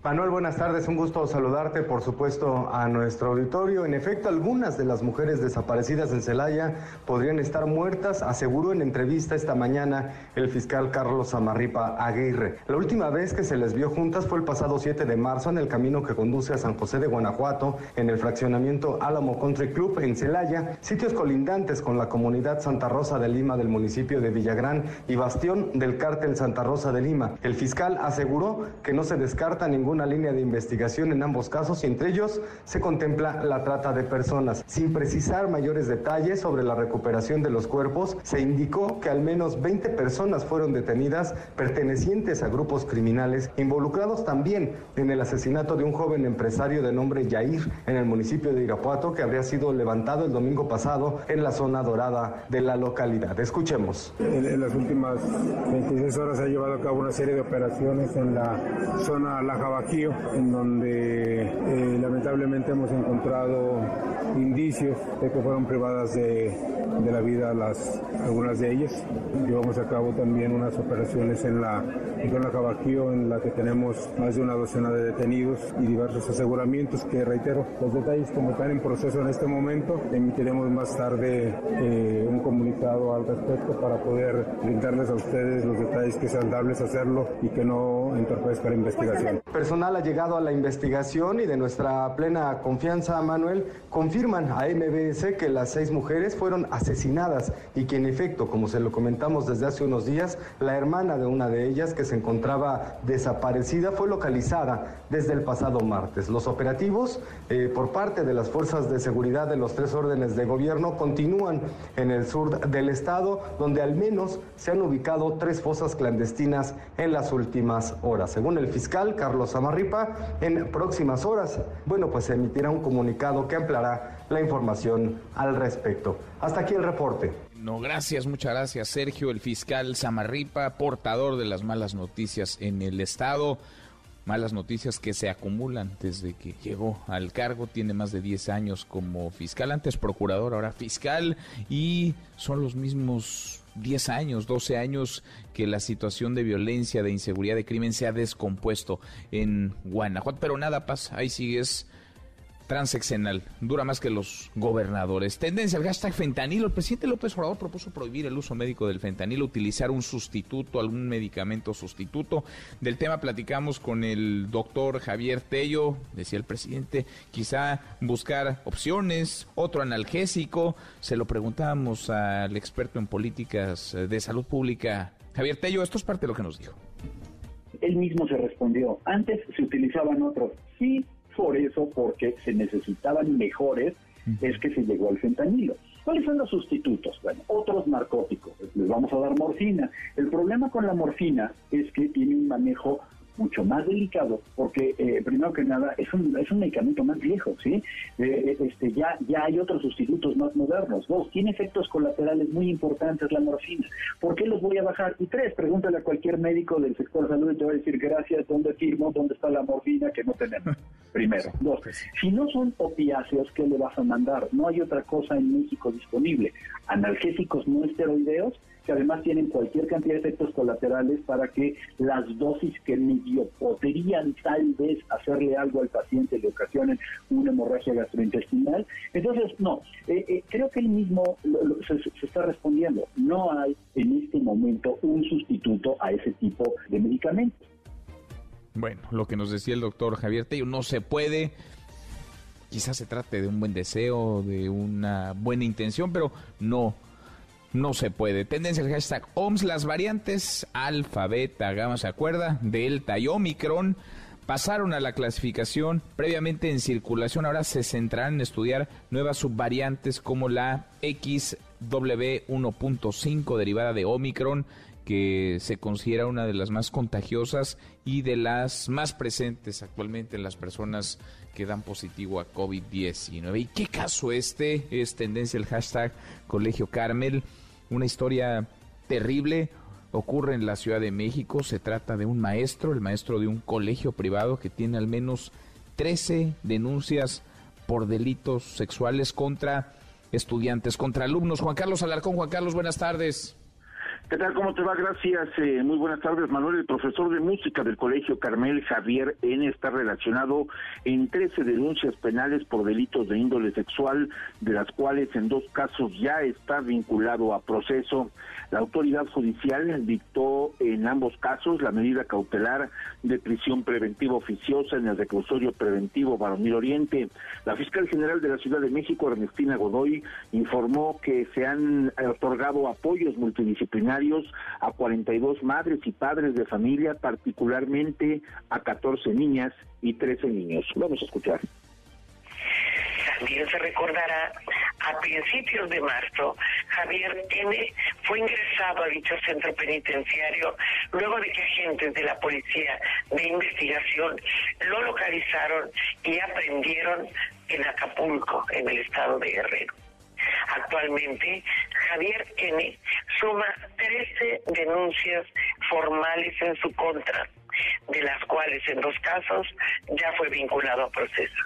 Manuel, buenas tardes. Un gusto saludarte, por supuesto, a nuestro auditorio. En efecto, algunas de las mujeres desaparecidas en Celaya podrían estar muertas, aseguró en entrevista esta mañana el fiscal Carlos Amarripa Aguirre. La última vez que se les vio juntas fue el pasado 7 de marzo en el camino que conduce a San José de Guanajuato, en el fraccionamiento Álamo Country Club en Celaya, sitios colindantes con la comunidad Santa Rosa de Lima del municipio de Villagrán y bastión del cártel Santa Rosa de Lima. El fiscal aseguró que no se descarta ningún una línea de investigación en ambos casos y entre ellos se contempla la trata de personas. Sin precisar mayores detalles sobre la recuperación de los cuerpos, se indicó que al menos 20 personas fueron detenidas pertenecientes a grupos criminales involucrados también en el asesinato de un joven empresario de nombre Yair en el municipio de Irapuato que habría sido levantado el domingo pasado en la zona dorada de la localidad. Escuchemos. En, las últimas 26 horas se ha llevado a cabo una serie de operaciones en la zona La Java en donde eh, lamentablemente hemos encontrado indicios de que fueron privadas de, de, la vida las, algunas de ellas. Llevamos a cabo también unas operaciones en la zona Cabaquío en la que tenemos más de una docena de detenidos y diversos aseguramientos que reitero, los detalles como están en proceso en este momento, emitiremos más tarde eh, un comunicado al respecto para poder brindarles a ustedes los detalles que sean dables hacerlo y que no entorpezca la investigación personal ha llegado a la investigación y de nuestra plena confianza, Manuel, confirman a MBS que las seis mujeres fueron asesinadas y que en efecto, como se lo comentamos desde hace unos días, la hermana de una de ellas que se encontraba desaparecida fue localizada desde el pasado martes. Los operativos eh, por parte de las fuerzas de seguridad de los tres órdenes de gobierno continúan en el sur del estado, donde al menos se han ubicado tres fosas clandestinas en las últimas horas. Según el fiscal Carlos Samarripa en próximas horas. Bueno, pues se emitirá un comunicado que ampliará la información al respecto. Hasta aquí el reporte. No, gracias, muchas gracias, Sergio, el fiscal Samarripa, portador de las malas noticias en el Estado. Malas noticias que se acumulan desde que llegó al cargo. Tiene más de 10 años como fiscal, antes procurador, ahora fiscal. Y son los mismos 10 años, 12 años que la situación de violencia, de inseguridad, de crimen se ha descompuesto en Guanajuato. Pero nada pasa, ahí sigues transeccional, dura más que los gobernadores. Tendencia al hashtag fentanilo. El presidente López Obrador propuso prohibir el uso médico del fentanilo, utilizar un sustituto, algún medicamento sustituto. Del tema platicamos con el doctor Javier Tello, decía el presidente, quizá buscar opciones, otro analgésico. Se lo preguntábamos al experto en políticas de salud pública, Javier Tello. Esto es parte de lo que nos dijo. Él mismo se respondió, antes se utilizaban otros. Sí, por eso, porque se necesitaban mejores, es que se llegó al fentanilo. ¿Cuáles son los sustitutos? Bueno, otros narcóticos. Les vamos a dar morfina. El problema con la morfina es que tiene un manejo mucho más delicado porque eh, primero que nada es un, es un medicamento más viejo, ¿sí? Eh, eh, este, ya, ya hay otros sustitutos más modernos. Dos, tiene efectos colaterales muy importantes la morfina. ¿Por qué los voy a bajar? Y tres, pregúntale a cualquier médico del sector de salud y te va a decir gracias, ¿dónde firmo? ¿Dónde está la morfina que no tenemos? *laughs* Primero. Dos, si no son opiáceos, ¿qué le vas a mandar? No hay otra cosa en México disponible. Analgésicos no esteroideos que además tienen cualquier cantidad de efectos colaterales para que las dosis que medio podrían tal vez hacerle algo al paciente le ocasionen una hemorragia gastrointestinal. Entonces, no, eh, eh, creo que él mismo se, se, está respondiendo. No hay en este momento un sustituto a ese tipo de medicamentos. Bueno, lo que nos decía el doctor Javier Tello, no se puede quizás se trate de un buen deseo, de una buena intención, pero no no se puede. Tendencia al hashtag OMS, las variantes alfa, beta, gamma, ¿se acuerda? Delta y Omicron pasaron a la clasificación previamente en circulación. Ahora se centrarán en estudiar nuevas subvariantes como la XW1.5 derivada de Omicron, que se considera una de las más contagiosas y de las más presentes actualmente en las personas que dan positivo a COVID-19. ¿Y qué caso este? Es tendencia el hashtag Colegio Carmel, una historia terrible ocurre en la Ciudad de México. Se trata de un maestro, el maestro de un colegio privado que tiene al menos 13 denuncias por delitos sexuales contra estudiantes, contra alumnos. Juan Carlos Alarcón, Juan Carlos, buenas tardes. ¿Qué tal? ¿Cómo te va? Gracias. Eh, muy buenas tardes, Manuel. El profesor de música del Colegio Carmel, Javier N., está relacionado en 13 denuncias penales por delitos de índole sexual, de las cuales en dos casos ya está vinculado a proceso. La autoridad judicial dictó en ambos casos la medida cautelar de prisión preventiva oficiosa en el reclusorio preventivo Baronil Oriente. La fiscal general de la Ciudad de México, Ernestina Godoy, informó que se han otorgado apoyos multidisciplinarios a 42 madres y padres de familia, particularmente a 14 niñas y 13 niños. Vamos a escuchar. También se recordará, a principios de marzo, Javier N. fue ingresado a dicho centro penitenciario luego de que agentes de la Policía de Investigación lo localizaron y aprendieron en Acapulco, en el estado de Guerrero. Actualmente, Javier N. suma 13 denuncias formales en su contra, de las cuales en dos casos ya fue vinculado a proceso.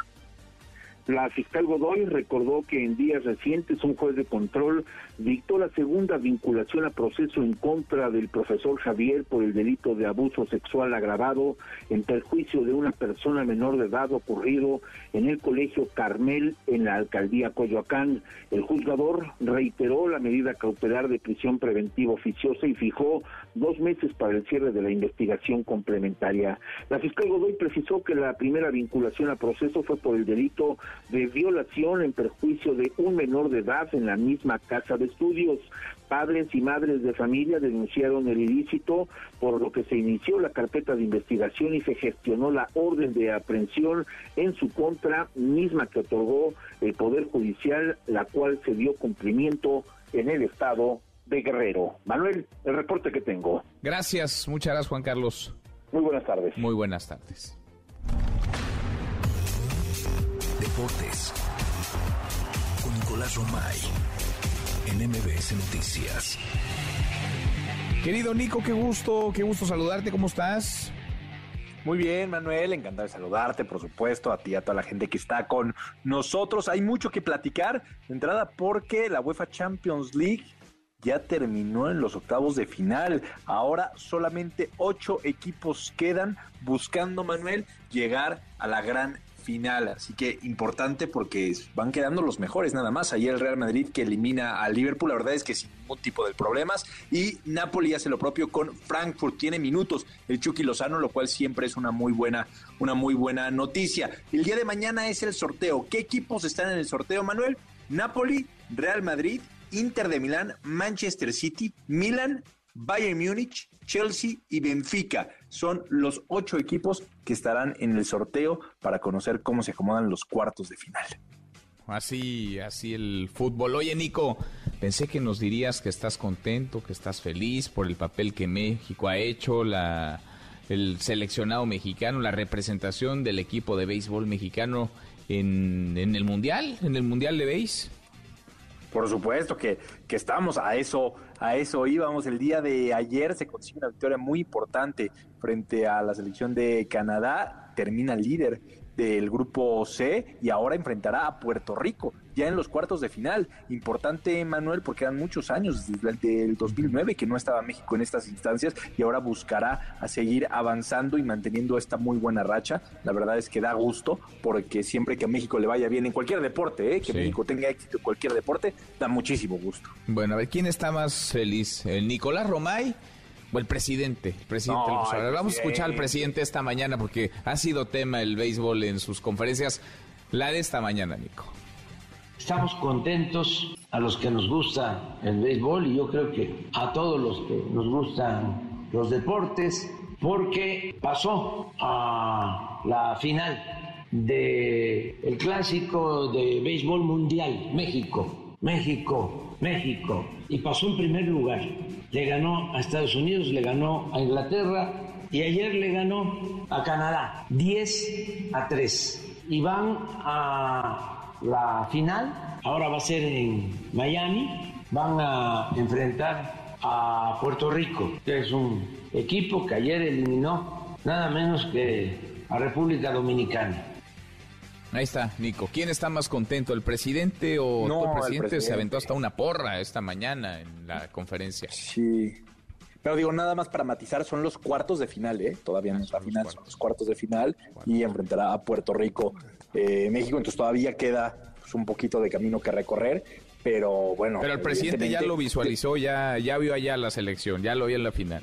La fiscal Godoy recordó que en días recientes un juez de control dictó la segunda vinculación a proceso en contra del profesor Javier por el delito de abuso sexual agravado en perjuicio de una persona menor de edad ocurrido en el colegio Carmel en la alcaldía Coyoacán. El juzgador reiteró la medida cautelar de prisión preventiva oficiosa y fijó dos meses para el cierre de la investigación complementaria. La fiscal Godoy precisó que la primera vinculación a proceso fue por el delito de violación en perjuicio de un menor de edad en la misma casa de estudios. Padres y madres de familia denunciaron el ilícito, por lo que se inició la carpeta de investigación y se gestionó la orden de aprehensión en su contra, misma que otorgó el Poder Judicial, la cual se dio cumplimiento en el estado de Guerrero. Manuel, el reporte que tengo. Gracias, muchas gracias Juan Carlos. Muy buenas tardes. Muy buenas tardes. Deportes. Con Nicolás Romay. En MBS Noticias. Querido Nico, qué gusto, qué gusto saludarte, ¿cómo estás? Muy bien, Manuel, encantado de saludarte, por supuesto, a ti y a toda la gente que está con nosotros. Hay mucho que platicar, de entrada porque la UEFA Champions League ya terminó en los octavos de final. Ahora solamente ocho equipos quedan buscando, Manuel, llegar a la gran final. Así que importante porque van quedando los mejores nada más. Ayer el Real Madrid que elimina al Liverpool, la verdad es que sin ningún tipo de problemas. Y Napoli hace lo propio con Frankfurt. Tiene minutos el Chucky Lozano, lo cual siempre es una muy buena, una muy buena noticia. El día de mañana es el sorteo. ¿Qué equipos están en el sorteo, Manuel? Napoli, Real Madrid, Inter de Milán, Manchester City, Milan, Bayern Múnich, Chelsea y Benfica. Son los ocho equipos que estarán en el sorteo para conocer cómo se acomodan los cuartos de final. Así, así el fútbol. Oye, Nico, pensé que nos dirías que estás contento, que estás feliz por el papel que México ha hecho, la, el seleccionado mexicano, la representación del equipo de béisbol mexicano en, en el Mundial, en el Mundial de Béis. Por supuesto que, que estamos a eso, a eso íbamos. El día de ayer se consigue una victoria muy importante frente a la selección de Canadá. Termina líder del grupo C y ahora enfrentará a Puerto Rico ya en los cuartos de final. Importante, Manuel, porque eran muchos años desde el 2009 que no estaba México en estas instancias y ahora buscará a seguir avanzando y manteniendo esta muy buena racha. La verdad es que da gusto porque siempre que a México le vaya bien en cualquier deporte, ¿eh? que México tenga éxito en cualquier deporte, da muchísimo gusto. Bueno, a ver, ¿quién está más feliz? ¿El Nicolás Romay? O el presidente, el presidente Vamos a escuchar al presidente esta mañana porque ha sido tema el béisbol en sus conferencias. La de esta mañana, Nico. Estamos contentos a los que nos gusta el béisbol y yo creo que a todos los que nos gustan los deportes porque pasó a la final del el clásico de béisbol mundial, México, México, México, y pasó en primer lugar. Le ganó a Estados Unidos, le ganó a Inglaterra y ayer le ganó a Canadá, 10 a 3. Y van a la final, ahora va a ser en Miami, van a enfrentar a Puerto Rico, que es un equipo que ayer eliminó nada menos que a República Dominicana. Ahí está, Nico. ¿Quién está más contento, el presidente o No, el el presidente, se aventó hasta una porra esta mañana en la conferencia? Sí. Pero digo, nada más para matizar, son los cuartos de final, ¿eh? Todavía no es la final, son los cuartos de final y enfrentará a Puerto Rico, eh, México. Entonces todavía queda pues, un poquito de camino que recorrer, pero bueno. Pero el presidente ya lo visualizó, ya, ya vio allá la selección, ya lo vio en la final.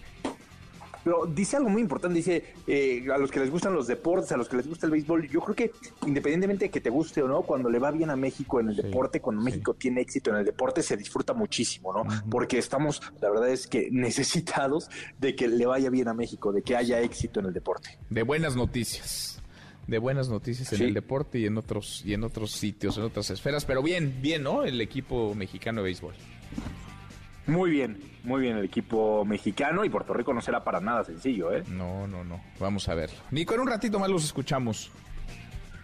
Pero dice algo muy importante, dice, eh, a los que les gustan los deportes, a los que les gusta el béisbol, yo creo que independientemente de que te guste o no, cuando le va bien a México en el deporte, cuando México tiene éxito en el deporte, se disfruta muchísimo, ¿no? Porque estamos, la verdad es que necesitados de que le vaya bien a México, de que haya éxito en el deporte. De buenas noticias. De buenas noticias en Sí. el deporte y en otros y en otros sitios, en otras esferas, pero bien, bien, ¿no? El equipo mexicano de béisbol. Muy bien, muy bien el equipo mexicano y Puerto Rico no será para nada sencillo, ¿eh? No, no, no. Vamos a verlo. Nico, en un ratito más los escuchamos.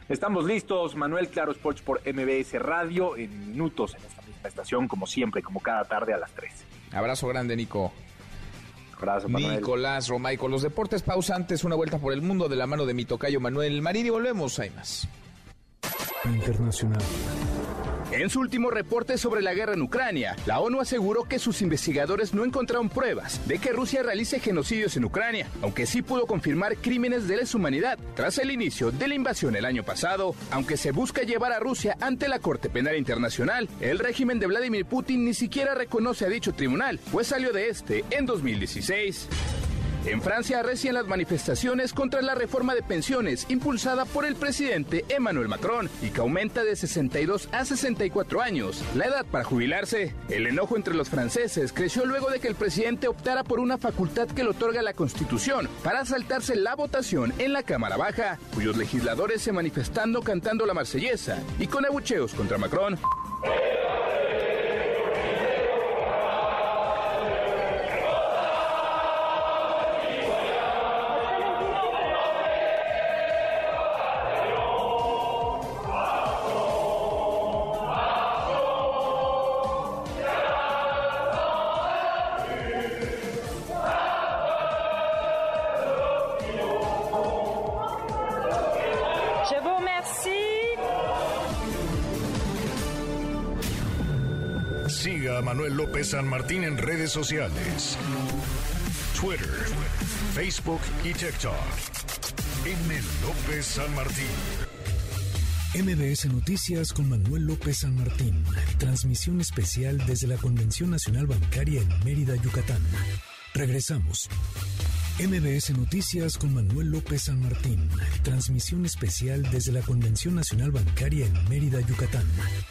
Estamos listos, Manuel Claro Sports por MBS Radio, en minutos en esta misma estación, como siempre, como cada tarde a las 3. Abrazo grande, Nico. Abrazo, Manuel. Nicolás Romay con los deportes pausantes, una vuelta por el mundo de la mano de mi tocayo Manuel Marín y volvemos, hay más. Internacional. En su último reporte sobre la guerra en Ucrania, la ONU aseguró que sus investigadores no encontraron pruebas de que Rusia realice genocidios en Ucrania, aunque sí pudo confirmar crímenes de lesa humanidad tras el inicio de la invasión el año pasado. Aunque se busca llevar a Rusia ante la Corte Penal Internacional, el régimen de Vladimir Putin ni siquiera reconoce a dicho tribunal, pues salió de este en 2016. En Francia arrecian las manifestaciones contra la reforma de pensiones impulsada por el presidente Emmanuel Macron y que aumenta de 62 a 64 años la edad para jubilarse. El enojo entre los franceses creció luego de que el presidente optara por una facultad que le otorga la Constitución para saltarse la votación en la Cámara Baja, cuyos legisladores se manifestando cantando la marsellesa y con abucheos contra Macron. López San Martín en redes sociales. Twitter, Facebook y TikTok. M. López San Martín. MBS Noticias con Manuel López San Martín. Transmisión especial desde la Convención Nacional Bancaria en Mérida, Yucatán. Regresamos. MBS Noticias con Manuel López San Martín. Transmisión especial desde la Convención Nacional Bancaria en Mérida, Yucatán.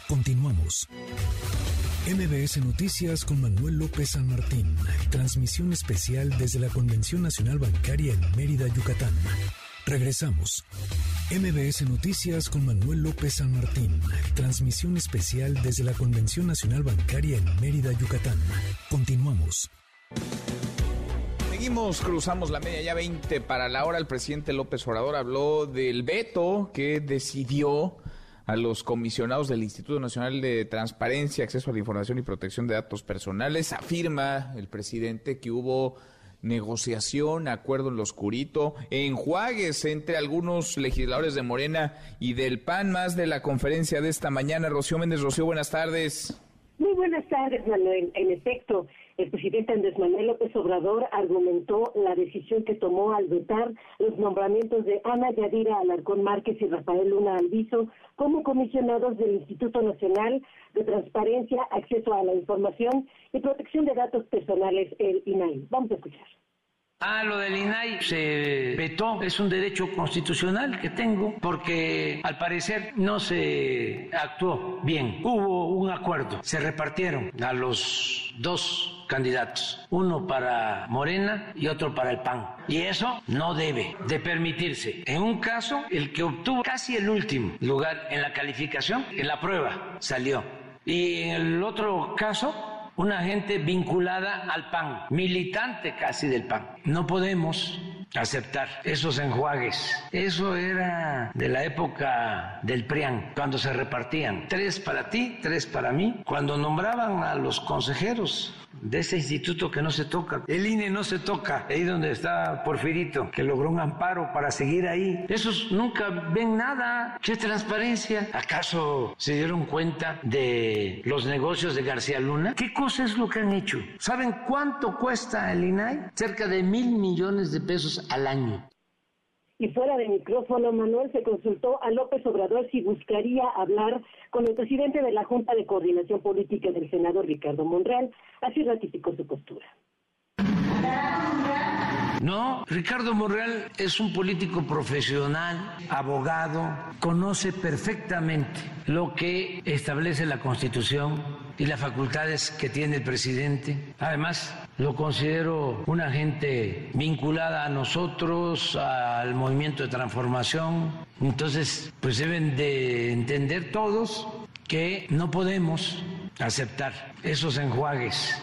Continuamos. MBS Noticias con Manuel López San Martín. Transmisión especial desde la Convención Nacional Bancaria en Mérida, Yucatán. Regresamos. MBS Noticias con Manuel López San Martín. Transmisión especial desde la Convención Nacional Bancaria en Mérida, Yucatán. Continuamos. Seguimos, cruzamos la media ya 20 para la hora. El presidente López Obrador habló del veto que decidió a los comisionados del Instituto Nacional de Transparencia, Acceso a la Información y Protección de Datos Personales. Afirma el presidente que hubo negociación, acuerdo en lo oscurito, enjuagues entre algunos legisladores de Morena y del PAN, más de la conferencia de esta mañana. Rocío Méndez, Rocío, buenas tardes. Muy buenas tardes, Manuel. En efecto, el presidente Andrés Manuel López Obrador argumentó la decisión que tomó al vetar los nombramientos de Ana Yadira Alarcón Márquez y Rafael Luna Alviso como comisionados del Instituto Nacional de Transparencia, Acceso a la Información y Protección de Datos Personales, el INAI. Vamos a escuchar. Ah, lo del INAI se vetó, es un derecho constitucional que tengo, porque al parecer no se actuó bien. Hubo un acuerdo, se repartieron a los dos candidatos, uno para Morena y otro para el PAN. Y eso no debe de permitirse. En un caso, el que obtuvo casi el último lugar en la calificación, en la prueba salió. Y en el otro caso, una gente vinculada al PAN, militante casi del PAN. No podemos aceptar esos enjuagues. Eso era de la época del PRIAN, cuando se repartían tres para ti, tres para mí, cuando nombraban a los consejeros de ese instituto que no se toca. El INE no se toca, ahí donde está Porfirito, que logró un amparo para seguir ahí. Esos nunca ven nada. ¿Qué transparencia? ¿Acaso se dieron cuenta de los negocios de García Luna? ¿Qué cosa es lo que han hecho? ¿Saben cuánto cuesta el INAI? Cerca de mil millones de pesos al año. Y fuera de micrófono, Manuel se consultó a López Obrador si buscaría hablar con el presidente de la Junta de Coordinación Política del Senado, Ricardo Monreal. Así ratificó su postura. No, Ricardo Monreal es un político profesional, abogado, conoce perfectamente lo que establece la Constitución y las facultades que tiene el presidente. Además, lo considero una gente vinculada a nosotros, al movimiento de transformación. Entonces, pues deben de entender todos que no podemos aceptar esos enjuagues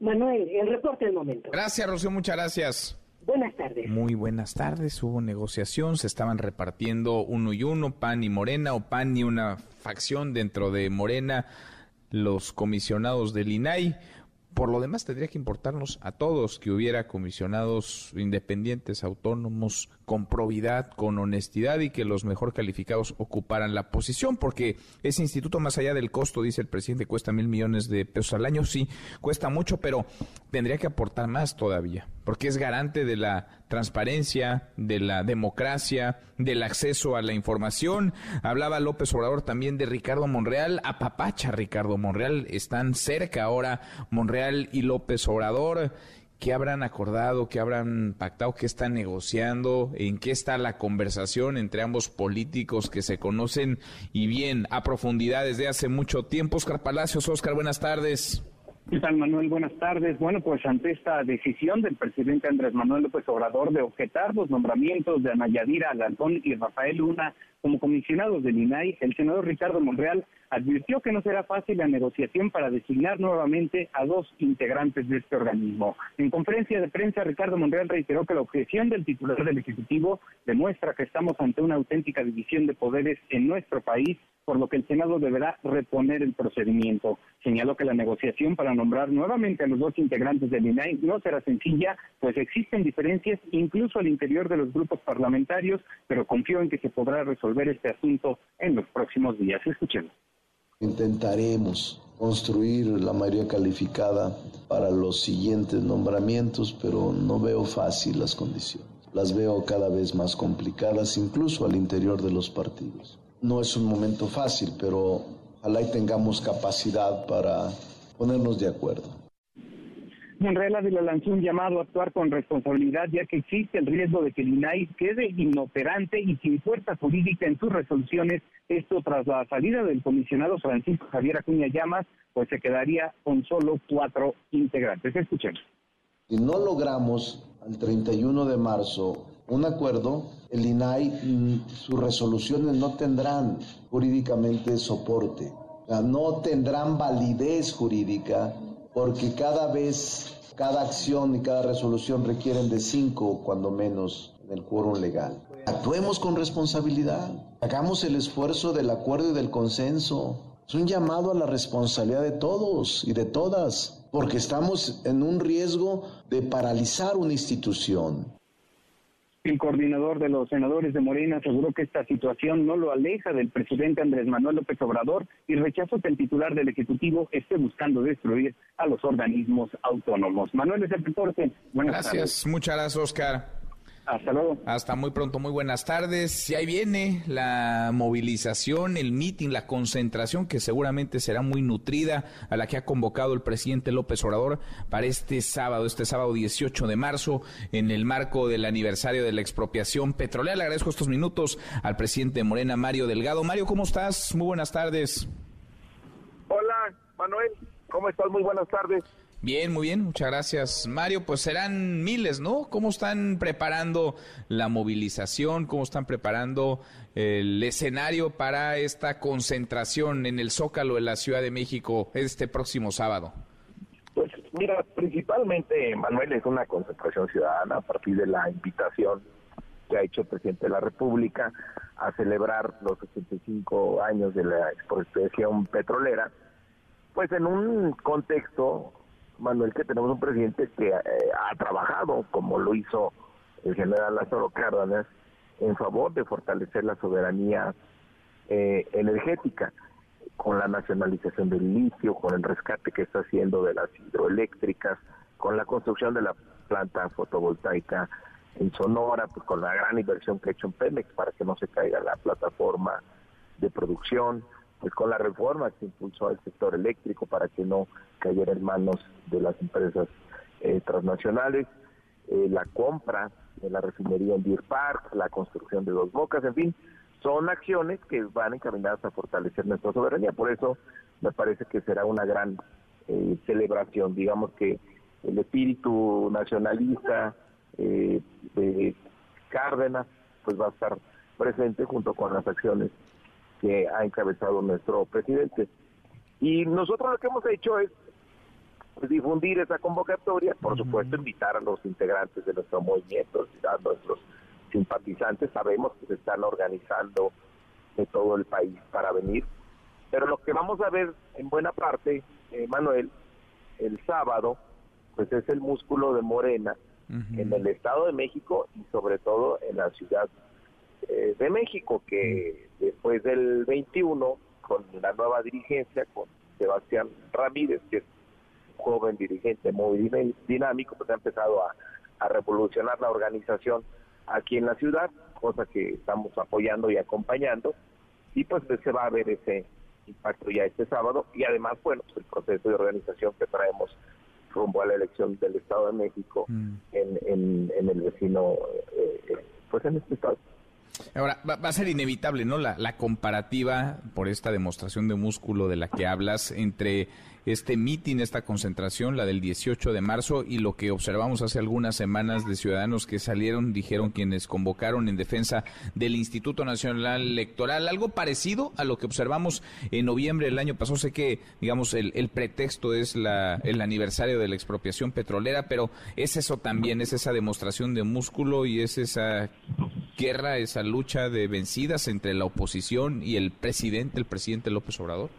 Manuel, el reporte del momento. Gracias, Rocío, muchas gracias. Buenas tardes. Muy buenas tardes. Hubo negociación, se estaban repartiendo uno y uno, PAN y Morena, o PAN y una facción dentro de Morena, los comisionados del INAI. Por lo demás, tendría que importarnos a todos que hubiera comisionados independientes, autónomos, con probidad, con honestidad y que los mejor calificados ocuparan la posición, porque ese instituto, más allá del costo, dice el presidente, cuesta mil millones de pesos al año. Sí, cuesta mucho, pero tendría que aportar más todavía, porque es garante de la transparencia, de la democracia, del acceso a la información. Hablaba López Obrador también de Ricardo Monreal, apapacha Ricardo Monreal, están cerca ahora Monreal y López Obrador ¿Qué habrán acordado? ¿Qué habrán pactado? ¿Qué están negociando? ¿En qué está la conversación entre ambos políticos que se conocen y bien a profundidad desde hace mucho tiempo? Oscar Palacios, Oscar, buenas tardes. ¿Qué Manuel? Buenas tardes. Bueno, pues ante esta decisión del presidente Andrés Manuel López Obrador de objetar los nombramientos de Ana Yadira Alarcón y Rafael Luna como comisionados del INAI, el senador Ricardo Monreal advirtió que no será fácil la negociación para designar nuevamente a dos integrantes de este organismo. En conferencia de prensa, Ricardo Monreal reiteró que la objeción del titular del Ejecutivo demuestra que estamos ante una auténtica división de poderes en nuestro país por lo que el Senado deberá reponer el procedimiento. Señaló que la negociación para nombrar nuevamente a los dos integrantes del INAI no será sencilla, pues existen diferencias incluso al interior de los grupos parlamentarios, pero confío en que se podrá resolver ver este asunto en los próximos días. Escuchemos. Intentaremos construir la mayoría calificada para los siguientes nombramientos, pero no veo fácil las condiciones. Las veo cada vez más complicadas, incluso al interior de los partidos. No es un momento fácil, pero ojalá y tengamos capacidad para ponernos de acuerdo. Monreal Ávila lanzó un llamado a actuar con responsabilidad, ya que existe el riesgo de que el INAI quede inoperante y sin fuerza jurídica en sus resoluciones. Esto tras la salida del comisionado Francisco Javier Acuña Llamas, pues se quedaría con solo cuatro integrantes. Escuchemos. Si no logramos al 31 de marzo un acuerdo, el INAI, sus resoluciones no tendrán jurídicamente soporte, no tendrán validez jurídica porque cada vez, cada acción y cada resolución requieren de cinco, cuando menos, en el quórum legal. Actuemos con responsabilidad, hagamos el esfuerzo del acuerdo y del consenso. Es un llamado a la responsabilidad de todos y de todas, porque estamos en un riesgo de paralizar una institución. El coordinador de los senadores de Morena aseguró que esta situación no lo aleja del presidente Andrés Manuel López Obrador y rechazó que el titular del Ejecutivo esté buscando destruir a los organismos autónomos. Manuel es el reporte. Buenas gracias, muchas gracias, Oscar. Hasta luego. Hasta muy pronto, muy buenas tardes. Y ahí viene la movilización, el meeting, la concentración que seguramente será muy nutrida a la que ha convocado el presidente López Obrador para este sábado, este sábado 18 de marzo, en el marco del aniversario de la expropiación petrolera. Le agradezco estos minutos al presidente de Morena, Mario Delgado. Mario, ¿cómo estás? Muy buenas tardes. Hola, Manuel. ¿Cómo estás? Muy buenas tardes. Bien, muy bien, muchas gracias Mario. Pues serán miles, ¿no? ¿Cómo están preparando la movilización? ¿Cómo están preparando el escenario para esta concentración en el Zócalo de la Ciudad de México este próximo sábado? Pues mira, principalmente, Manuel, es una concentración ciudadana a partir de la invitación que ha hecho el presidente de la República a celebrar los 85 años de la expropiación petrolera, pues en un contexto Manuel, que tenemos un presidente que eh, ha trabajado, como lo hizo el general Lázaro Cárdenas, en favor de fortalecer la soberanía eh, energética, con la nacionalización del litio, con el rescate que está haciendo de las hidroeléctricas, con la construcción de la planta fotovoltaica en Sonora, pues con la gran inversión que ha hecho en Pemex para que no se caiga la plataforma de producción, pues con la reforma que impulsó al sector eléctrico para que no cayera en manos de las empresas eh, transnacionales, eh, la compra de la refinería en Deer Park, la construcción de dos bocas, en fin, son acciones que van encaminadas a fortalecer nuestra soberanía. Por eso me parece que será una gran eh, celebración. Digamos que el espíritu nacionalista de Cárdenas pues va a estar presente junto con las acciones que ha encabezado nuestro presidente. Y nosotros lo que hemos hecho es pues, difundir esa convocatoria, por supuesto invitar a los integrantes de nuestro movimiento, a nuestros simpatizantes, sabemos que se están organizando de todo el país para venir, pero lo que vamos a ver en buena parte, eh, Manuel, el sábado, pues es el músculo de Morena en el Estado de México y sobre todo en la Ciudad eh, de México, que después del 21, con la nueva dirigencia, con Sebastián Ramírez, que es joven dirigente muy dinámico, pues ha empezado a, revolucionar la organización aquí en la ciudad, cosa que estamos apoyando y acompañando, y pues se va a ver ese impacto ya este sábado, y además, bueno, pues el proceso de organización que traemos rumbo a la elección del Estado de México mm. en, en, el vecino, eh, eh, pues en este estado. Ahora, va, a ser inevitable, ¿no? La, la, comparativa por esta demostración de músculo de la que hablas entre este mitin, esta concentración, la del 18 de marzo, y lo que observamos hace algunas semanas de ciudadanos que salieron, dijeron quienes convocaron en defensa del Instituto Nacional Electoral, algo parecido a lo que observamos en noviembre del año pasado. Sé que, digamos, el, el pretexto es la, el aniversario de la expropiación petrolera, pero es eso también, es esa demostración de músculo y es esa guerra, esa lucha de vencidas entre la oposición y el presidente, el presidente López Obrador?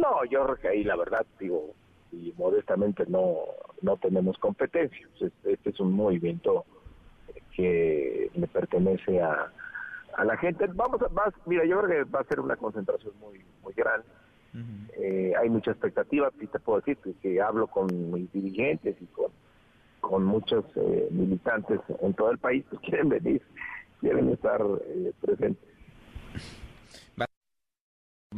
No, yo creo que ahí la verdad, digo, y modestamente no, no tenemos competencia. Este es un movimiento que le pertenece a, a la gente. Vamos a, mira, yo creo que va a ser una concentración muy, muy grande. Eh, hay mucha expectativa, y te puedo decir que hablo con mis dirigentes y con con muchos eh, militantes en todo el país que *laughs* quieren venir, quieren estar eh, presentes.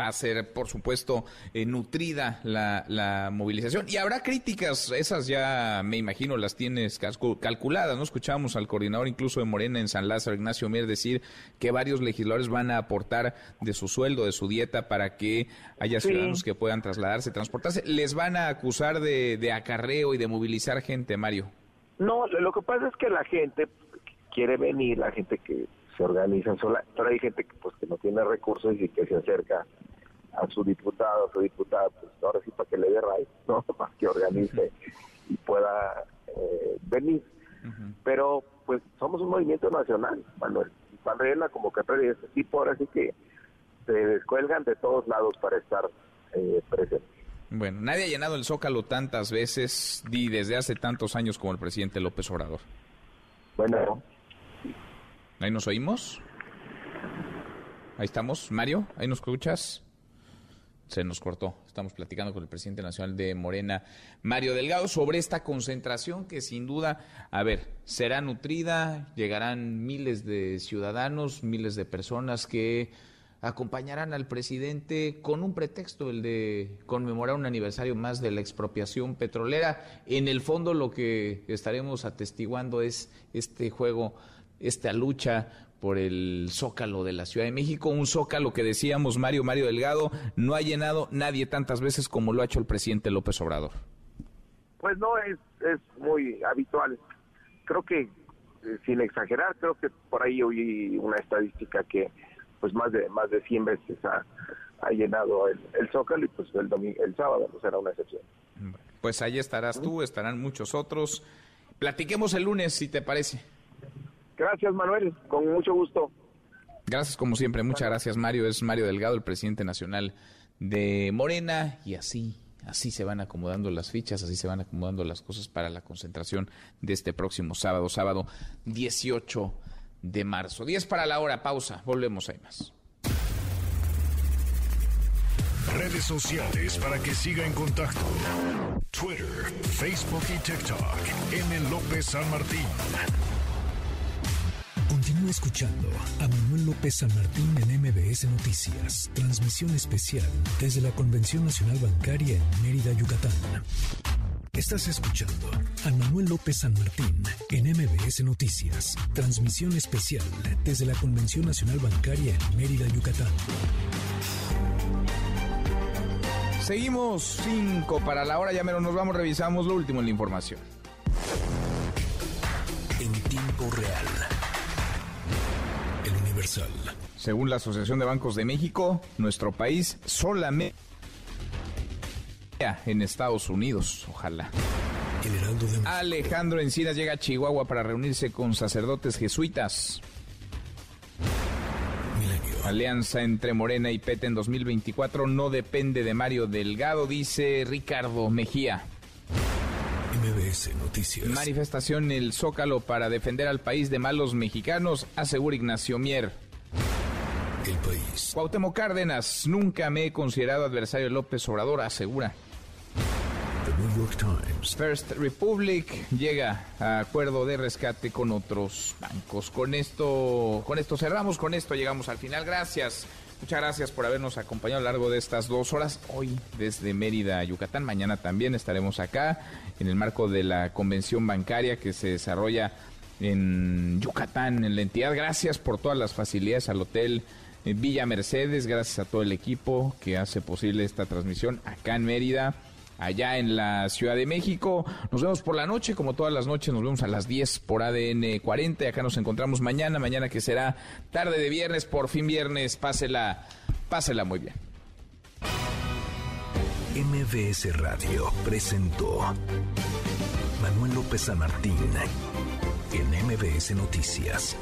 Va a ser, por supuesto, eh, nutrida la, la, movilización. Y habrá críticas, esas ya me imagino las tienes calculadas, ¿no? Escuchamos al coordinador incluso de Morena en San Lázaro, Ignacio Mier, decir que varios legisladores van a aportar de su sueldo, de su dieta, para que haya ciudadanos que puedan trasladarse, transportarse. ¿Les van a acusar de, de acarreo y de movilizar gente, Mario? No, lo que pasa es que la gente quiere venir, la gente que se organizan sola, pero hay gente que pues que no tiene recursos y que se acerca a su diputado, a su diputada, pues ahora sí para que le dé raíz, *laughs* ¿no? Para que organice y pueda eh, venir. Pero pues somos un movimiento nacional, Manuel. Cuando hay una convocatoria de este tipo, ahora sí que se descuelgan de todos lados para estar eh, presentes. Bueno, nadie ha llenado el Zócalo tantas veces y desde hace tantos años como el presidente López Obrador. Bueno, Ahí nos oímos. Ahí estamos. Mario, ahí nos escuchas. Se nos cortó. Estamos platicando con el presidente nacional de Morena, Mario Delgado, sobre esta concentración que sin duda, a ver, será nutrida, llegarán miles de ciudadanos, miles de personas que acompañarán al presidente con un pretexto, el de conmemorar un aniversario más de la expropiación petrolera. En el fondo lo que estaremos atestiguando es este juego esta lucha por el zócalo de la Ciudad de México, un zócalo que decíamos Mario Mario Delgado no ha llenado nadie tantas veces como lo ha hecho el presidente López Obrador. pues no es, es muy habitual. Creo que, eh, sin exagerar, creo que por ahí oí una estadística que pues más de más de 100 veces ha, ha llenado el, el Zócalo y pues el, domingo, el sábado no será una excepción. Pues ahí estarás tú, estarán muchos otros. Platiquemos el lunes, si te parece. Gracias, Manuel, con mucho gusto. Gracias, como siempre, muchas gracias, Mario. Es Mario Delgado, el presidente nacional de Morena, y así, así se van acomodando las fichas, así se van acomodando las cosas para la concentración de este próximo sábado, sábado 18 de marzo. 10 para la hora, pausa, volvemos, hay más. Redes sociales para que siga en contacto: Twitter, Facebook y TikTok. M. López San Martín. Continúa escuchando a Manuel López San Martín en MBS Noticias. Transmisión especial desde la Convención Nacional Bancaria en Mérida, Yucatán. Estás escuchando a Manuel López San Martín en MBS Noticias. Transmisión especial desde la Convención Nacional Bancaria en Mérida, Yucatán. Seguimos 5 para la hora, ya menos nos vamos, revisamos lo último en la información. En tiempo real. Universal. Según la Asociación de Bancos de México, nuestro país solamente en Estados Unidos, ojalá. De Alejandro Encinas llega a Chihuahua para reunirse con sacerdotes jesuitas. Alianza entre Morena y PT en 2024 no depende de Mario Delgado, dice Ricardo Mejía. MBS Noticias. Manifestación en el Zócalo para defender al país de malos mexicanos, asegura Ignacio Mier. El país. Cuauhtémoc Cárdenas, nunca me he considerado adversario de López Obrador, asegura. The New York Times. First Republic llega a acuerdo de rescate con otros bancos. Con esto, con esto cerramos, con esto llegamos al final. Gracias. Muchas gracias por habernos acompañado a lo largo de estas dos horas. Hoy desde Mérida, Yucatán. Mañana también estaremos acá en el marco de la convención bancaria que se desarrolla en Yucatán, en la entidad. Gracias por todas las facilidades al hotel eh, Villa Mercedes. Gracias a todo el equipo que hace posible esta transmisión acá en Mérida allá en la Ciudad de México. Nos vemos por la noche, como todas las noches, nos vemos a las 10 por ADN 40. Y acá nos encontramos mañana, mañana que será tarde de viernes, por fin viernes. Pásela, pásela muy bien. MBS Radio presentó Manuel López San Martín en MBS Noticias.